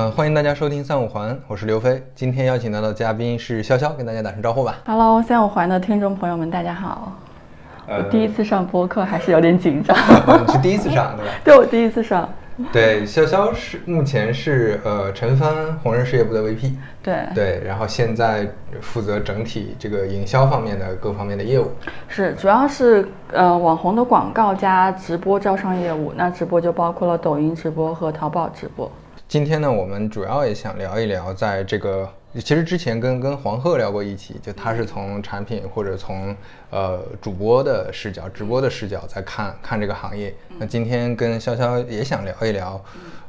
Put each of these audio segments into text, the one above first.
嗯，欢迎大家收听三五环，我是刘飞。今天邀请到的嘉宾是潇潇，跟大家打声招呼吧。Hello，三五环的听众朋友们，大家好。我第一次上播客，还是有点紧张。呃 你是第一次上对吧？对，我第一次上。对，潇潇是目前是呃陈帆红人事业部的 VP，对，对，然后现在负责整体这个营销方面的各方面的业务。是主要是呃网红的广告加直播招商业务。那直播就包括了抖音直播和淘宝直播。今天呢，我们主要也想聊一聊，在这个其实之前跟跟黄鹤聊过一期，就他是从产品或者从呃主播的视角、直播的视角在看看这个行业。那今天跟潇潇也想聊一聊，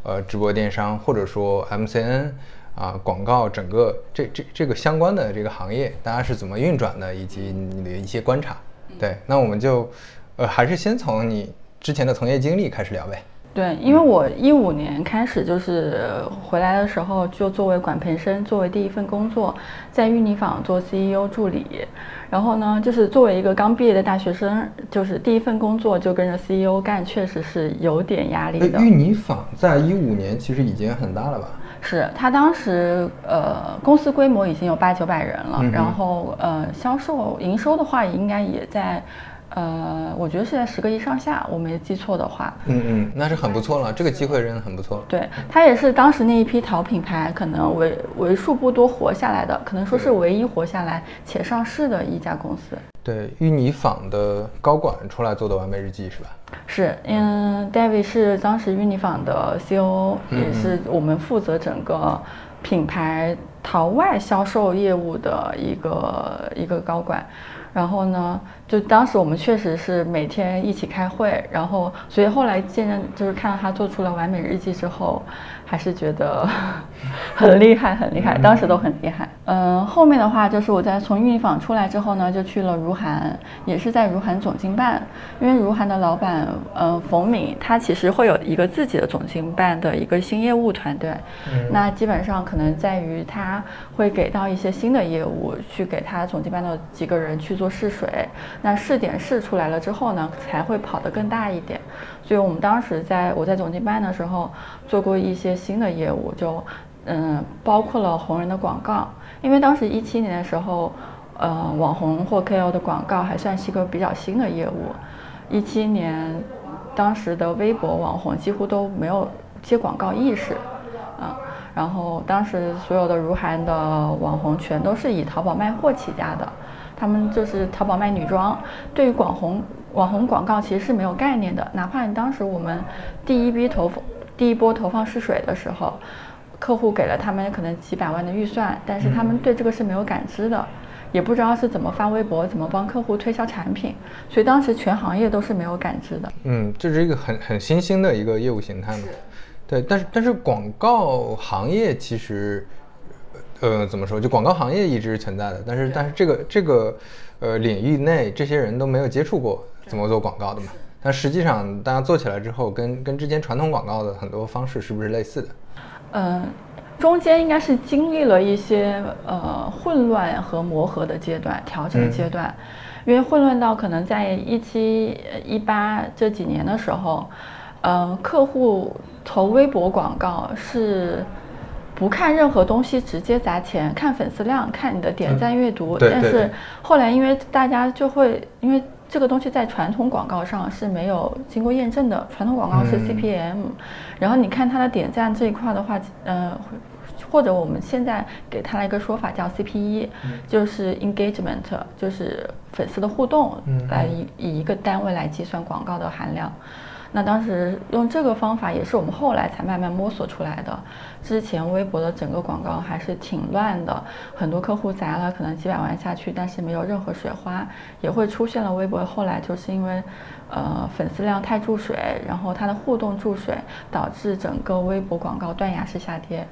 呃，直播电商或者说 MCN 啊广告整个这这这个相关的这个行业，大家是怎么运转的，以及你的一些观察。对，那我们就呃还是先从你之前的从业经历开始聊呗。对，因为我一五年开始就是回来的时候，就作为管培生，作为第一份工作，在芋泥坊做 CEO 助理。然后呢，就是作为一个刚毕业的大学生，就是第一份工作就跟着 CEO 干，确实是有点压力的。芋泥坊在一五年其实已经很大了吧？是他当时呃公司规模已经有八九百人了，嗯、然后呃销售营收的话应该也在。呃，我觉得是在十个亿上下，我没记错的话。嗯嗯，那是很不错了，这个机会真的很不错。对，它也是当时那一批淘品牌可能为为数不多活下来的，可能说是唯一活下来且上市的一家公司。对，芋泥坊的高管出来做的完美日记是吧？是，嗯，David 是当时芋泥坊的 COO，、嗯、也是我们负责整个品牌淘外销售业务的一个一个高管。然后呢，就当时我们确实是每天一起开会，然后所以后来见证就是看到他做出了完美日记之后，还是觉得 很厉害，很厉害，当时都很厉害。嗯，后面的话就是我在从芋泥坊出来之后呢，就去了如涵，也是在如涵总经办，因为如涵的老板呃冯敏，他其实会有一个自己的总经办的一个新业务团队，嗯、那基本上可能在于他会给到一些新的业务，去给他总经办的几个人去。做试水，那试点试出来了之后呢，才会跑得更大一点。所以我们当时在我在总经办的时候做过一些新的业务，就嗯包括了红人的广告，因为当时一七年的时候，呃网红或 KOL 的广告还算是一个比较新的业务。一七年，当时的微博网红几乎都没有接广告意识，嗯。然后当时所有的如涵的网红全都是以淘宝卖货起家的。他们就是淘宝卖女装，对于网红网红广告其实是没有概念的。哪怕你当时我们第一批投放第一波投放试水的时候，客户给了他们可能几百万的预算，但是他们对这个是没有感知的，也不知道是怎么发微博，怎么帮客户推销产品，所以当时全行业都是没有感知的。嗯，这是一个很很新兴的一个业务形态嘛。对，但是但是广告行业其实。呃，怎么说？就广告行业一直存在的，但是但是这个这个呃领域内，这些人都没有接触过怎么做广告的嘛。但实际上，大家做起来之后，跟跟之前传统广告的很多方式是不是类似的？嗯、呃，中间应该是经历了一些呃混乱和磨合的阶段，调整的阶段。嗯、因为混乱到可能在一七一八这几年的时候，呃，客户投微博广告是。不看任何东西，直接砸钱，看粉丝量，看你的点赞阅读。嗯、对但是后来，因为大家就会，因为这个东西在传统广告上是没有经过验证的，传统广告是 CPM，、嗯、然后你看它的点赞这一块的话，呃，或者我们现在给它了一个说法叫 CPE，、嗯、就是 engagement，就是粉丝的互动，来以以一个单位来计算广告的含量。那当时用这个方法也是我们后来才慢慢摸索出来的。之前微博的整个广告还是挺乱的，很多客户砸了可能几百万下去，但是没有任何水花，也会出现了微博后来就是因为，呃粉丝量太注水，然后它的互动注水，导致整个微博广告断崖式下跌。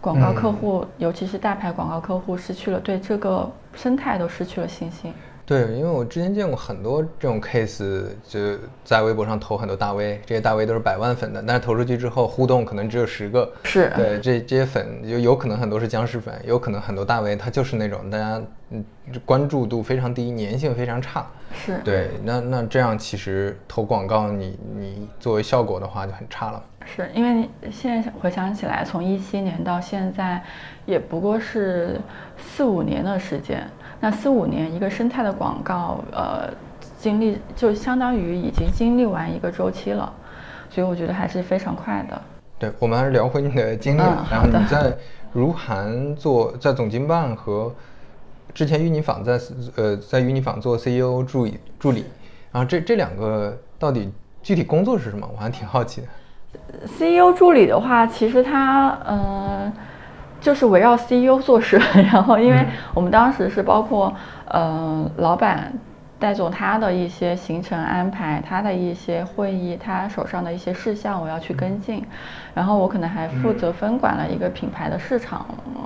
广告客户，嗯、尤其是大牌广告客户，失去了对这个生态都失去了信心。对，因为我之前见过很多这种 case，就在微博上投很多大 V，这些大 V 都是百万粉的，但是投出去之后互动可能只有十个。是对，这这些粉就有可能很多是僵尸粉，有可能很多大 V 他就是那种大家嗯关注度非常低，粘性非常差。是，对，那那这样其实投广告你你作为效果的话就很差了。是因为你现在回想起来，从一七年到现在，也不过是四五年的时间。那四五年一个生态的广告，呃，经历就相当于已经经历完一个周期了，所以我觉得还是非常快的。对，我们还是聊回你的经历。嗯然后你在如涵做在总经办和之前 uni 纺在呃在 uni 纺做 CEO 助理助理，然后这这两个到底具体工作是什么？我还挺好奇的。CEO 助理的话，其实他嗯、呃就是围绕 CEO 做事，然后因为我们当时是包括呃老板戴总他的一些行程安排，他的一些会议，他手上的一些事项我要去跟进，然后我可能还负责分管了一个品牌的市场、呃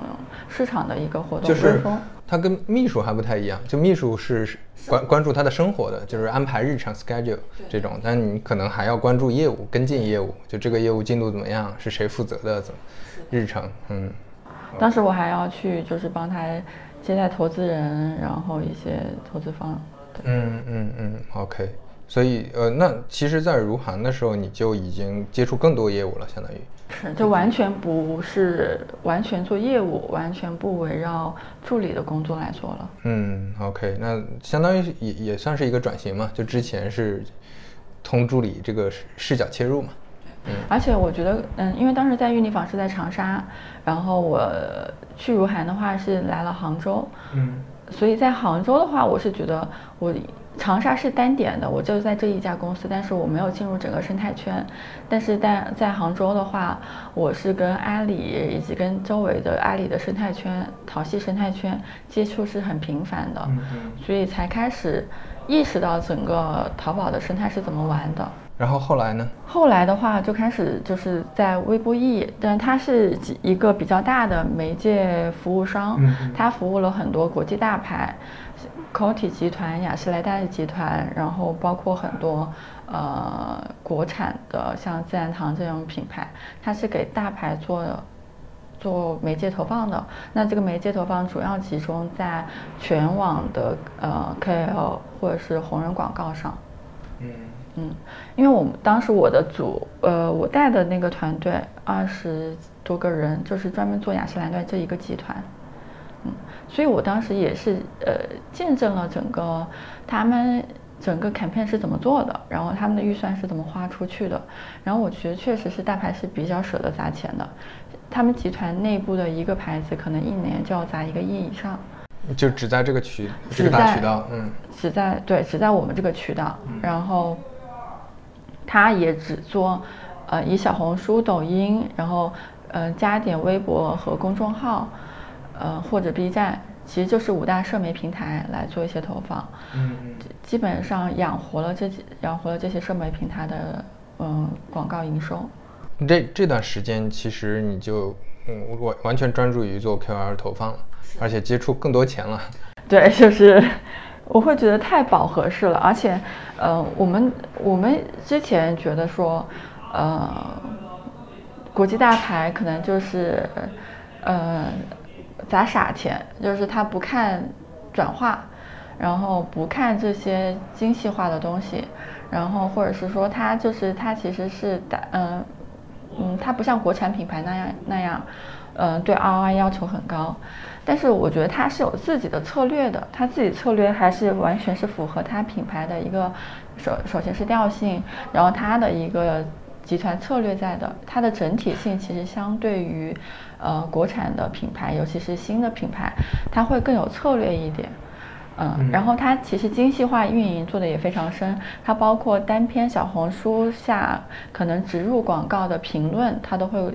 市场的一个活动就是。他跟秘书还不太一样，就秘书是是关关注他的生活的，就是安排日常 schedule 这种，但你可能还要关注业务，跟进业务，就这个业务进度怎么样，是谁负责的，怎么日程，嗯。当时我还要去就是帮他接待投资人，然后一些投资方。嗯嗯嗯，OK。所以呃，那其实，在如涵的时候，你就已经接触更多业务了，相当于。是，就完全不是完全做业务，完全不围绕助理的工作来做了。嗯，OK，那相当于也也算是一个转型嘛，就之前是从助理这个视视角切入嘛。而且我觉得，嗯，因为当时在玉泥坊是在长沙，然后我去如涵的话是来了杭州，嗯所以在杭州的话，我是觉得我长沙是单点的，我就在这一家公司，但是我没有进入整个生态圈。但是在在杭州的话，我是跟阿里以及跟周围的阿里的生态圈、淘系生态圈接触是很频繁的，所以才开始意识到整个淘宝的生态是怎么玩的。然后后来呢？后来的话就开始就是在微博易，但它是一个比较大的媒介服务商，它服务了很多国际大牌，Coty 集团、雅诗兰黛集团，然后包括很多呃国产的像自然堂这种品牌，它是给大牌做做媒介投放的。那这个媒介投放主要集中在全网的呃 KOL 或者是红人广告上。嗯。嗯，因为我们当时我的组，呃，我带的那个团队二十多个人，就是专门做雅诗兰黛这一个集团，嗯，所以我当时也是呃见证了整个他们整个 campaign 是怎么做的，然后他们的预算是怎么花出去的，然后我觉得确实是大牌是比较舍得砸钱的，他们集团内部的一个牌子可能一年就要砸一个亿以上。就只在这个渠这个大渠道，嗯。只在对，只在我们这个渠道，然后他也只做呃以小红书、抖音，然后呃加点微博和公众号，呃或者 B 站，其实就是五大社媒平台来做一些投放，嗯基本上养活了这几养活了这些社媒平台的嗯广告营收。嗯。这这段时间其实你就嗯完完全专注于做 KOL 投放了，而且接触更多钱了。对，就是我会觉得太饱和式了，而且，呃，我们我们之前觉得说，呃，国际大牌可能就是，呃，砸傻钱，就是他不看转化，然后不看这些精细化的东西，然后或者是说他就是他其实是打，嗯、嗯，它不像国产品牌那样那样，呃，对 ROI 要求很高。但是我觉得它是有自己的策略的，它自己策略还是完全是符合它品牌的一个首首先是调性，然后它的一个集团策略在的，它的整体性其实相对于呃国产的品牌，尤其是新的品牌，它会更有策略一点。嗯，然后它其实精细化运营做的也非常深，它包括单篇小红书下可能植入广告的评论，它都会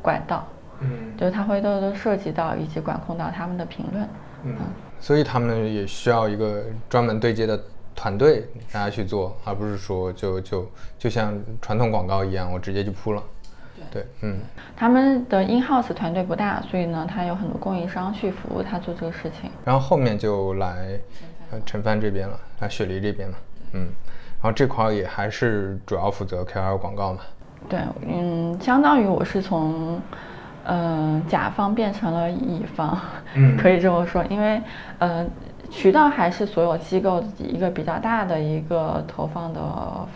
管到，嗯。就是它会都都涉及到以及管控到他们的评论。嗯，所以他们也需要一个专门对接的团队，大家去做，而不是说就就就像传统广告一样，我直接就铺了。对，嗯。他们的 in house 团队不大，所以呢，他有很多供应商去服务他做这个事情。然后后面就来呃陈帆这边了，来雪梨这边了，嗯，然后这块儿也还是主要负责 KOL 广告嘛，对，嗯，相当于我是从，嗯、甲方变成了乙方，嗯 可以这么说，因为，呃，渠道还是所有机构一个比较大的一个投放的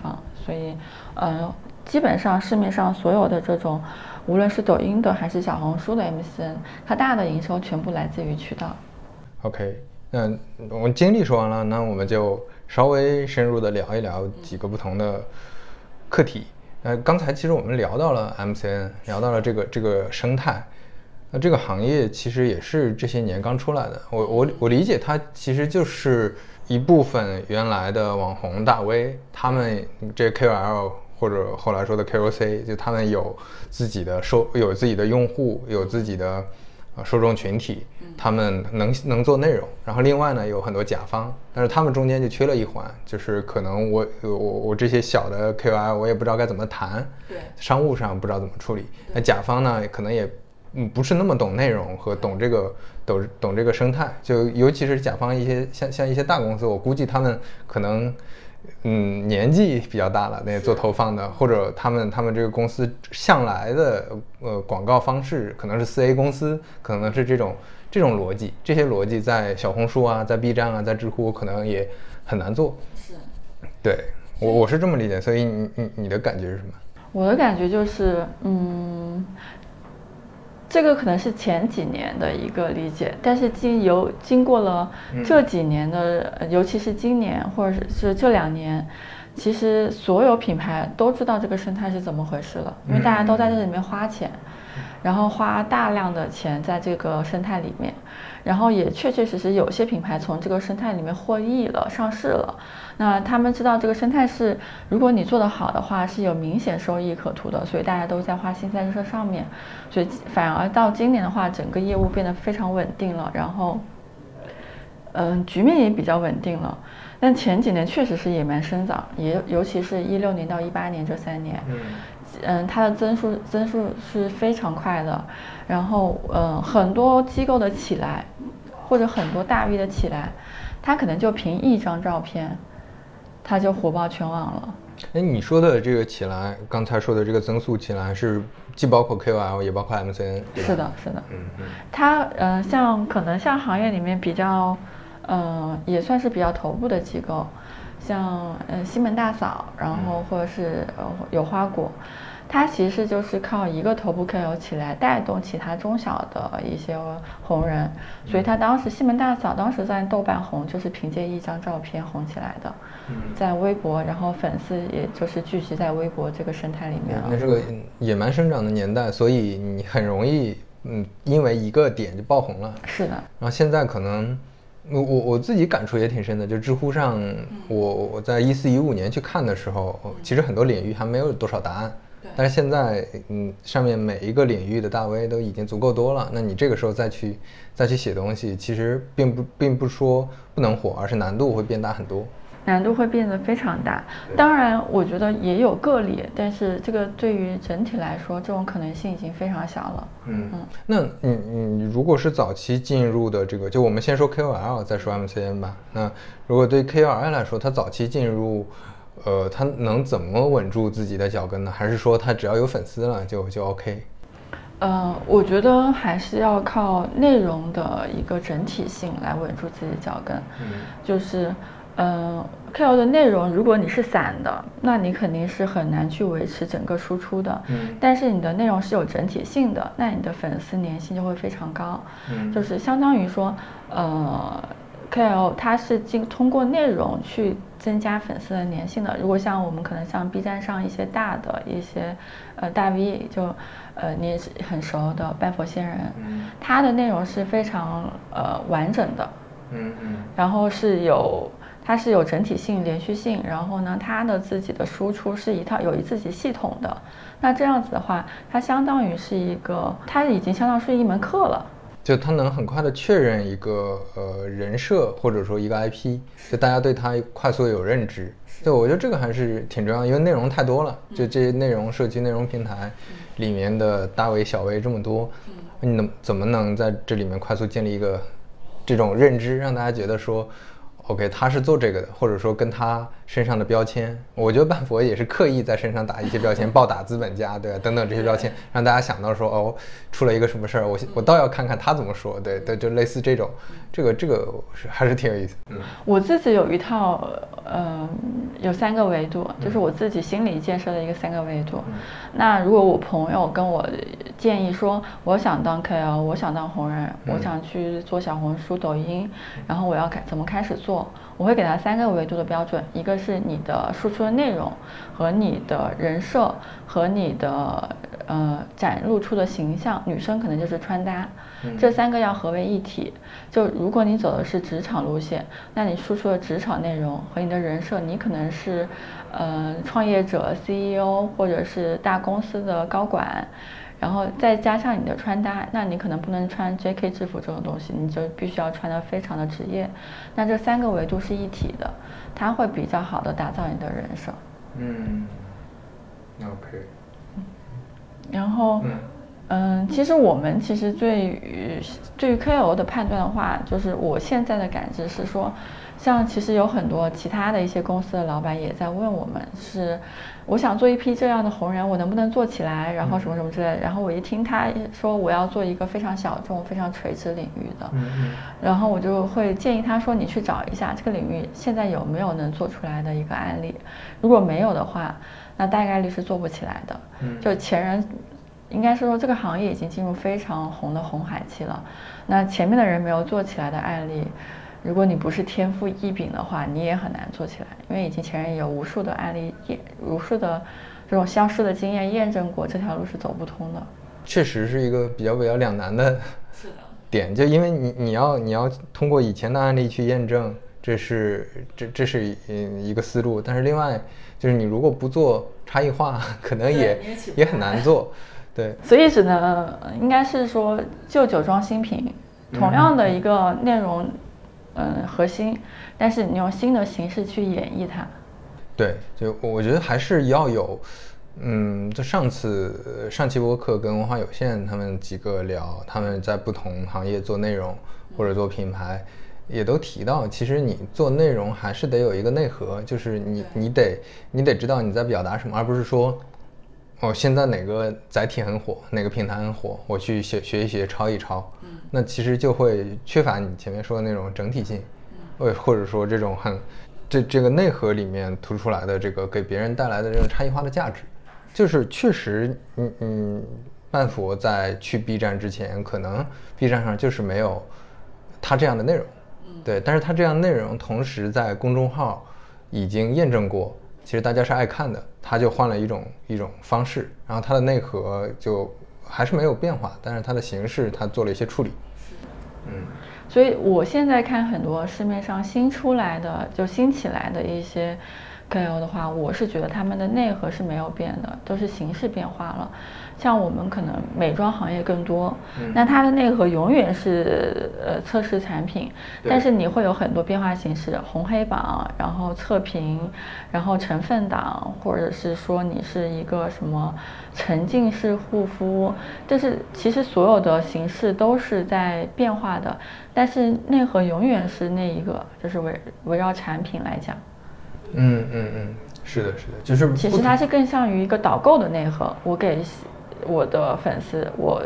方，所以，呃，基本上市面上所有的这种，无论是抖音的还是小红书的 MCN，它大的营收全部来自于渠道。OK，那我们经历说完了，那我们就稍微深入的聊一聊几个不同的课题。呃，刚才其实我们聊到了 MCN，聊到了这个这个生态。那这个行业其实也是这些年刚出来的。我我我理解它其实就是一部分原来的网红大 V，他们这 KOL 或者后来说的 KOC，就他们有自己的收有自己的用户，有自己的呃受众群体，他们能能做内容。然后另外呢，有很多甲方，但是他们中间就缺了一环，就是可能我我我这些小的 KOL 我也不知道该怎么谈，对商务上不知道怎么处理。那甲方呢，可能也嗯不是那么懂内容和懂这个懂懂这个生态，就尤其是甲方一些像像一些大公司，我估计他们可能。嗯，年纪比较大了，那做投放的，或者他们他们这个公司向来的呃广告方式可能是四 A 公司，可能是这种这种逻辑，这些逻辑在小红书啊，在 B 站啊，在知乎可能也很难做。是。对我我是这么理解，所以你你你的感觉是什么？我的感觉就是，嗯，这个可能是前几年的一个理解，但是经由经过了这几年的，呃尤其是今年或者是这两年，其实所有品牌都知道这个生态是怎么回事了，因为大家都在这里面花钱，然后花大量的钱在这个生态里面，然后也确确实实有些品牌从这个生态里面获益了，上市了。那他们知道这个生态是，如果你做得好的话，是有明显收益可图的，所以大家都在花心在这上面。所以反而到今年的话，整个业务变得非常稳定了，然后，嗯，局面也比较稳定了。但前几年确实是野蛮生长，也尤其是一六年到一八年这三年，嗯，它的增速增速是非常快的，然后嗯，很多机构的起来，或者很多大 V 的起来，他可能就凭一张照片，他就火爆全网了。哎，你说的这个起来，刚才说的这个增速起来是既包括 KOL 也包括 MCN，是的，是的。嗯嗯它呃，像可能像行业里面比较，呃，也算是比较头部的机构，像呃西门大嫂，然后或者是呃有花果，它其实就是靠一个头部 KOL 起来带动其他中小的一些红人，所以他当时西门大嫂当时在豆瓣红就是凭借一张照片红起来的，在微博，然后粉丝也就是聚集在微博这个生态里面了。那是个野蛮生长的年代，所以你很容易嗯，因为一个点就爆红了。是的，然后现在可能，我我我自己感触也挺深的，就知乎上，我我在一四一五年去看的时候，其实很多领域还没有多少答案。但是现在，嗯，上面每一个领域的大 V 都已经足够多了，那你这个时候再去再去写东西，其实并不并不说不能火，而是难度会变大很多。难度会变得非常大。当然，我觉得也有个例，但是这个对于整体来说，这种可能性已经非常小了。嗯嗯，那你你如果是早期进入的这个，就我们先说 KOL，再说 MCN 吧。那如果对 KOL 来说，他早期进入，呃，他能怎么稳住自己的脚跟呢？还是说他只要有粉丝了就就 OK？呃，我觉得还是要靠内容的一个整体性来稳住自己脚跟。嗯，就是，嗯、k l 的内容，如果你是散的，那你肯定是很难去维持整个输出的。嗯但是你的内容是有整体性的，那你的粉丝粘性就会非常高。嗯就是相当于说，呃，KOL 它是经通过内容去增加粉丝的粘性的。如果像我们可能像 B 站上一些大的一些呃大 V，就呃你也是很熟的拜佛仙人，嗯他的内容是非常呃完整的，嗯嗯然后是有它是有整体性、连续性，然后呢，它的自己的输出是一套有一自己系统的。那这样子的话，它相当于是一个，它已经相当于是一门课了。就他能很快的确认一个呃人设或者说一个 IP，就大家对他快速有认知。对，我觉得这个还是挺重要，因为内容太多了，就这些内容社区内容平台里面的大 V 小 V 这么多，你能怎么能在这里面快速建立一个这种认知，让大家觉得说，OK，他是做这个的，或者说跟他身上的标签，我觉得半佛也是刻意在身上打一些标签，暴打资本家，对吧？等等这些标签，让大家想到说，哦，出了一个什么事儿，我我倒要看看他怎么说，对对，就类似这种，这个这个是还是挺有意思。嗯，我自己有一套，呃，有三个维度，就是我自己心理建设的一个三个维度。那如果我朋友跟我建议说，我想当 KOL，我想当红人，我想去做小红书、抖音，然后我要开怎么开始做？我会给他三个维度的标准，一个是你的输出的内容和你的人设和你的呃展露出的形象，女生可能就是穿搭，这三个要合为一体。就如果你走的是职场路线，那你输出的职场内容和你的人设，你可能是呃创业者、CEO 或者是大公司的高管。然后再加上你的穿搭，那你可能不能穿 J.K. 制服这种东西，你就必须要穿的非常的职业。那这三个维度是一体的，它会比较好的打造你的人设。嗯，OK。然后，嗯，其实我们其实对于对于 KOL 的判断的话，就是我现在的感知是说。像其实有很多其他的一些公司的老板也在问我们，是我想做一批这样的红人，我能不能做起来？然后什么什么之类的。然后我一听他说我要做一个非常小众、非常垂直领域的，然后我就会建议他说你去找一下这个领域现在有没有能做出来的一个案例。如果没有的话，那大概率是做不起来的。就前人应该是说这个行业已经进入非常红的红海期了，那前面的人没有做起来的案例。如果你不是天赋异禀的话，你也很难做起来，因为已经前人有无数的案例验，无数的这种消失的经验验证过这条路是走不通的。确实是一个比较比较两难的 点，就因为你你要你要通过以前的案例去验证，这是这这是一个思路，但是另外就是你如果不做差异化，可能也也很难做。对，所以只能应该是说旧酒装新品，同样的一个内容。嗯，核心，但是你用新的形式去演绎它。对，就我觉得还是要有，嗯，就上次上期播客跟文化有限他们几个聊，他们在不同行业做内容或者做品牌，也都提到，其实你做内容还是得有一个内核，就是你你得你得知道你在表达什么，而不是说，哦，现在哪个载体很火，哪个平台很火，我去学学一学，抄一抄。那其实就会缺乏你前面说的那种整体性，或或者说这种很这这个内核里面突出来的这个给别人带来的这种差异化的价值，就是确实，嗯嗯，半佛在去 B 站之前，可能 B 站上就是没有他这样的内容，对，但是他这样内容同时在公众号已经验证过，其实大家是爱看的，他就换了一种一种方式，然后它的内核就。还是没有变化，但是它的形式它做了一些处理。嗯，所以我现在看很多市面上新出来的就新起来的一些 KOL 的话，我是觉得他们的内核是没有变的，都是形式变化了。像我们可能美妆行业更多，那它的内核永远是呃测试产品，但是你会有很多变化形式，红黑榜，然后测评，然后成分党，或者是说你是一个什么沉浸式护肤，就是其实所有的形式都是在变化的，但是内核永远是那一个，就是围围绕产品来讲。嗯嗯嗯，是的，是的，就是其实它是更像于一个导购的内核，我给。我的粉丝，我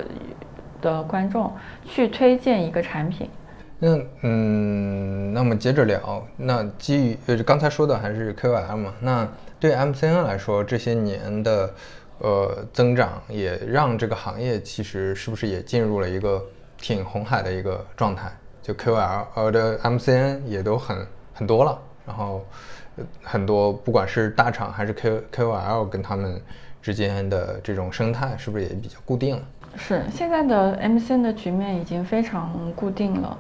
的观众去推荐一个产品。那嗯，那么接着聊，那基于呃刚才说的还是 KOL 嘛？那对 MCN 来说，这些年的呃增长也让这个行业其实是不是也进入了一个挺红海的一个状态？就 KOL 呃的 MCN 也都很很多了，然后很多不管是大厂还是 K KOL 跟他们。之间的这种生态是不是也比较固定了？是，现在的 MCN 的局面已经非常固定了。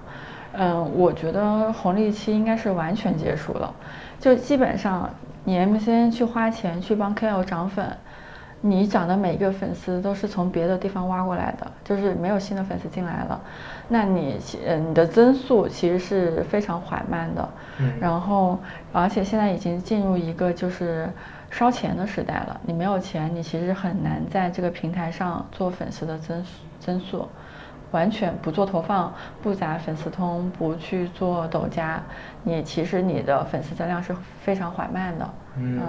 嗯，我觉得红利期应该是完全结束了。就基本上，你 MCN 去花钱去帮 KOL 涨粉，你涨的每一个粉丝都是从别的地方挖过来的，就是没有新的粉丝进来了。那你，呃，你的增速其实是非常缓慢的。嗯。然后，而且现在已经进入一个就是。烧钱的时代了，你没有钱，你其实很难在这个平台上做粉丝的增增速。完全不做投放，不砸粉丝通，不去做抖加，你其实你的粉丝增量是非常缓慢的。嗯，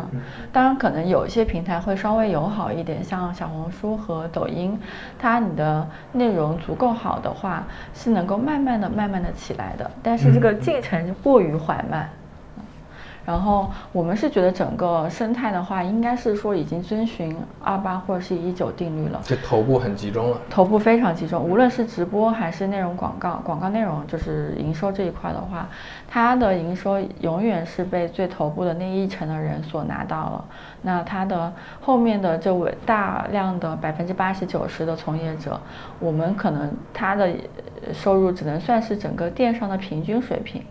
当然可能有一些平台会稍微友好一点，像小红书和抖音，它你的内容足够好的话，是能够慢慢的、慢慢的起来的，但是这个进程过于缓慢。然后我们是觉得整个生态的话，应该是说已经遵循二八或者是一九定律了。就头部很集中了。头部非常集中，无论是直播还是内容广告，广告内容就是营收这一块的话，它的营收永远是被最头部的那一层的人所拿到了。那它的后面的这位大量的百分之八十九十的从业者，我们可能他的收入只能算是整个电商的平均水平。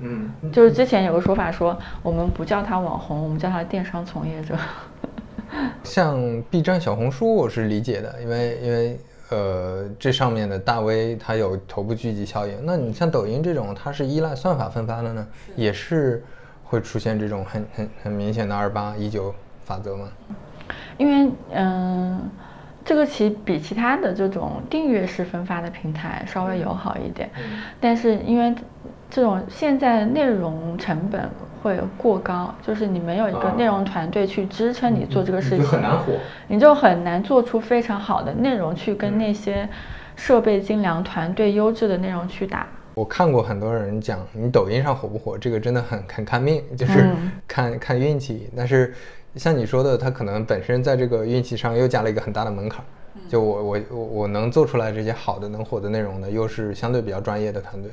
嗯，就是之前有个说法说，我们不叫他网红，我们叫他电商从业者。像 B 站、小红书，我是理解的，因为因为呃，这上面的大 V 它有头部聚集效应。那你像抖音这种，它是依赖算法分发的呢，也是会出现这种很很很明显的二八一九法则吗？因为嗯，这个其比其他的这种订阅式分发的平台稍微友好一点，但是因为。这种现在内容成本会过高，就是你没有一个内容团队去支撑你做这个事情，就很难火，你就很难做出非常好的内容去跟那些设备精良、团队优质的内容去打。我看过很多人讲，你抖音上火不火，这个真的很很看命，就是看看运气。但是像你说的，他可能本身在这个运气上又加了一个很大的门槛。就我我我我能做出来这些好的能火的内容呢，又是相对比较专业的团队。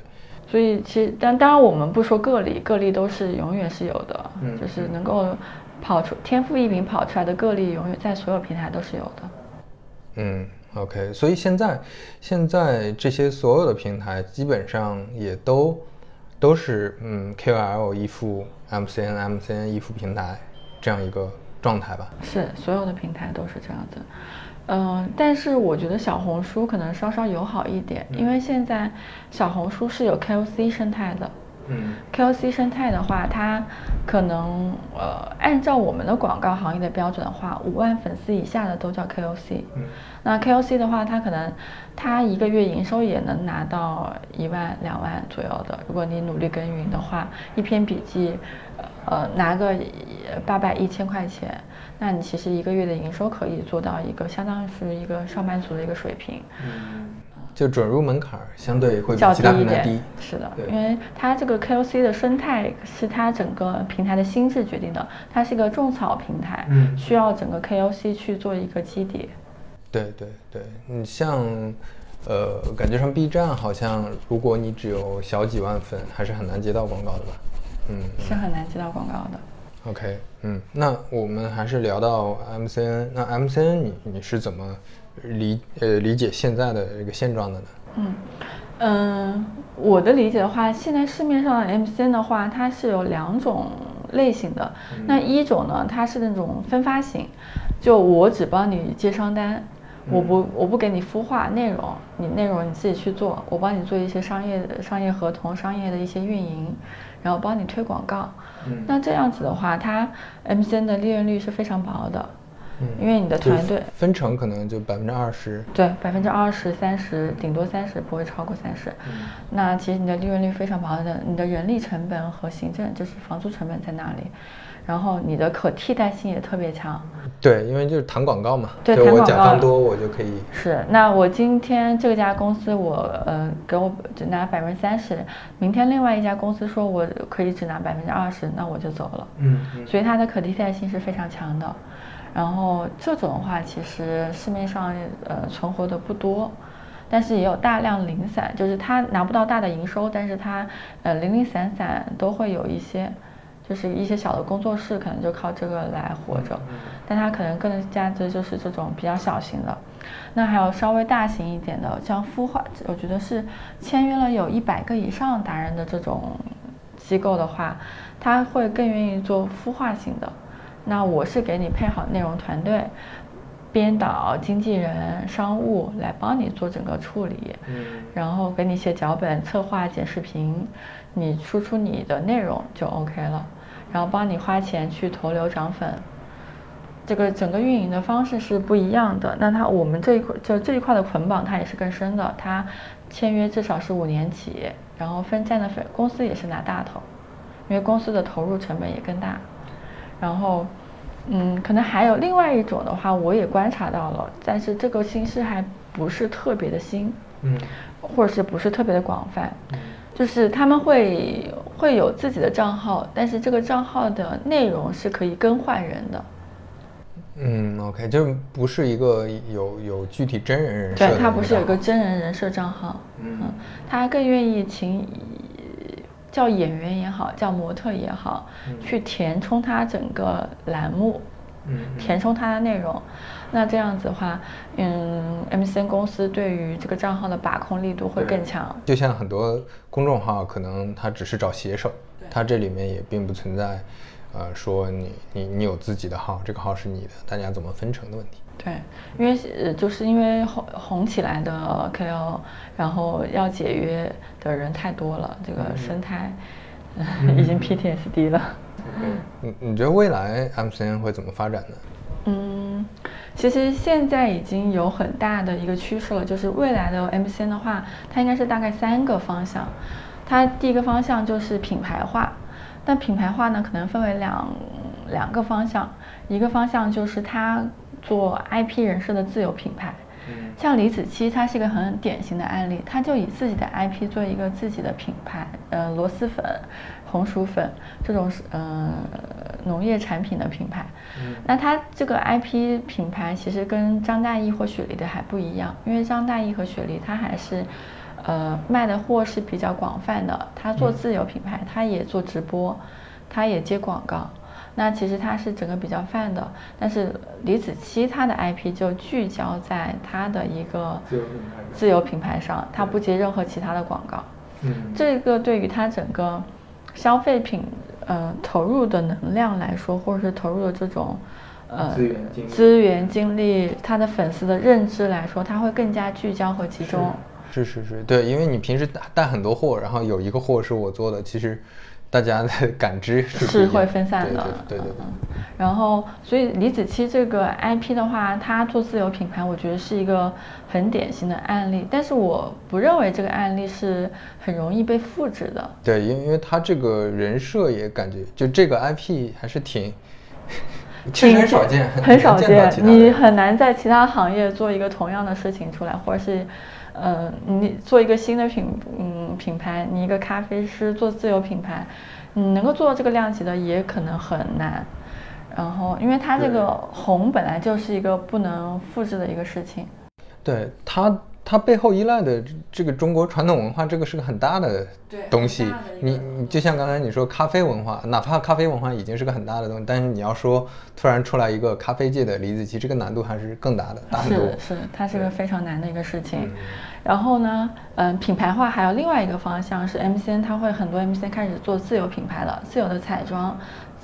所以其实，但当然我们不说个例，个例都是永远是有的，嗯就是能够跑出天赋异禀跑出来的个例，永远在所有平台都是有的。嗯，OK，所以现在现在这些所有的平台基本上也都都是嗯 KOL 依附 MCN，MCN 依附平台这样一个状态吧？是，所有的平台都是这样子。嗯，但是我觉得小红书可能稍稍友好一点，因为现在小红书是有 KOC 生态的。嗯，KOC 生态的话，它可能呃，按照我们的广告行业的标准的话，五万粉丝以下的都叫 KOC。嗯，那 KOC 的话，它可能它一个月营收也能拿到一万两万左右的。如果你努力耕耘的话，一篇笔记，呃，拿个八百一千块钱。那你其实一个月的营收可以做到一个相当于是一个上班族的一个水平，嗯，就准入门槛相对会比较低一点，是的，因为它这个 KOC 的生态是它整个平台的心智决定的，它是一个种草平台，嗯，需要整个 KOC 去做一个基底。对对对，你像，呃，感觉上 B 站好像如果你只有小几万粉，还是很难接到广告的吧？嗯，是很难接到广告的。OK，嗯，那我们还是聊到 MCN。那 MCN 你你是怎么理呃理解现在的这个现状的呢？嗯嗯，我的理解的话，现在市面上的 MCN 的话，它是有两种类型的。那一种呢，它是那种分发型，就我只帮你接商单，我不我不给你孵化内容，你内容你自己去做，我帮你做一些商业商业合同、商业的一些运营。然后帮你推广告，那这样子的话，它 MCN 的利润率是非常薄的，因为你的团队分成可能就百分之二十，对，百分之二十、三十，顶多三十，不会超过三十。那其实你的利润率非常薄的，你的人力成本和行政就是房租成本在那里。然后你的可替代性也特别强，对，因为就是谈广告嘛，对，谈广告多我就可以。是，那我今天这家公司我呃给我只拿百分之三十，明天另外一家公司说我可以只拿百分之二十，那我就走了。嗯，所以它的可替代性是非常强的。然后这种的话，其实市面上呃存活的不多，但是也有大量零散，就是它拿不到大的营收，但是它呃零零散散都会有一些。就是一些小的工作室，可能就靠这个来活着，但它可能更加的就是这种比较小型的。那还有稍微大型一点的，像孵化，我觉得是签约了有一百个以上达人的这种机构的话，他会更愿意做孵化型的。那我是给你配好内容团队、编导、经纪人、商务来帮你做整个处理，然后给你写脚本、策划、剪视频，你输出你的内容就 OK 了。然后帮你花钱去投流涨粉，这个整个运营的方式是不一样的。那它我们这一块就这一块的捆绑，它也是更深的。它签约至少是五年起，然后分占的粉公司也是拿大头，因为公司的投入成本也更大。然后，嗯，可能还有另外一种的话，我也观察到了，但是这个形式还不是特别的新，嗯，或者是不是特别的广泛，就是他们会会有自己的账号，但是这个账号的内容是可以更换人的。嗯，OK，就不是一个有有具体真人人设，对他不是有一个真人人设账号，嗯，他更愿意请叫演员也好，叫模特也好，去填充他整个栏目，嗯，填充他的内容，那这样子的话，嗯，MCN 公司对于这个账号的把控力度会更强。就像很多公众号，可能他只是找写手，他这里面也并不存在。呃，说你你你有自己的号，这个号是你的，大家怎么分成的问题？对，因为呃，就是因为红红起来的 KOL，然后要解约的人太多了，这个生态 已经 PTSD 了。你你觉得未来 MCN 会怎么发展呢？嗯，其实现在已经有很大的一个趋势了，就是未来的 MCN 的话，它应该是大概三个方向。它第一个方向就是品牌化。但品牌化呢，可能分为两两个方向，一个方向就是它做 IP 人设的自有品牌，像李子柒，它是一个很典型的案例，它就以自己的 IP 做一个自己的品牌，呃，螺蛳粉、红薯粉这种呃农业产品的品牌，那他这个 IP 品牌其实跟张大奕或雪梨的还不一样，因为张大奕和雪梨他还是。呃，卖的货是比较广泛的。他做自有品牌，他也做直播，他也接广告。那其实他是整个比较泛的。但是李子柒他的 IP 就聚焦在他的一个自由品牌上，他不接任何其他的广告。嗯，这个对于他整个消费品呃投入的能量来说，或者是投入的这种呃资源资源精力，他的粉丝的认知来说，他会更加聚焦和集中。是是是，对，因为你平时带带很多货，然后有一个货是我做的，其实大家的感知是是会分散的，对对对。然后，所以李子柒这个 IP 的话，他做自有品牌，我觉得是一个很典型的案例。但是我不认为这个案例是很容易被复制的。对，因因为他这个人设也感觉，就这个 IP 还是挺，确实很少见，很少见，你很难在其他行业做一个同样的事情出来，或者是。嗯，你做一个新的品，嗯，品牌，你一个咖啡师做自由品牌，你能够做到这个量级的也可能很难。然后，因为它这个红本来就是一个不能复制的一个事情。对它。它背后依赖的这个中国传统文化，这个是个很大的东西。你你就像刚才你说咖啡文化，哪怕咖啡文化已经是个很大的东西，但是你要说突然出来一个咖啡界的李子柒，这个难度还是更大的，大很多。是是，它是个非常难的一个事情。然后呢，嗯，品牌化还有另外一个方向是 MCN，它会很多 MCN 开始做自有品牌了，自有的彩妆，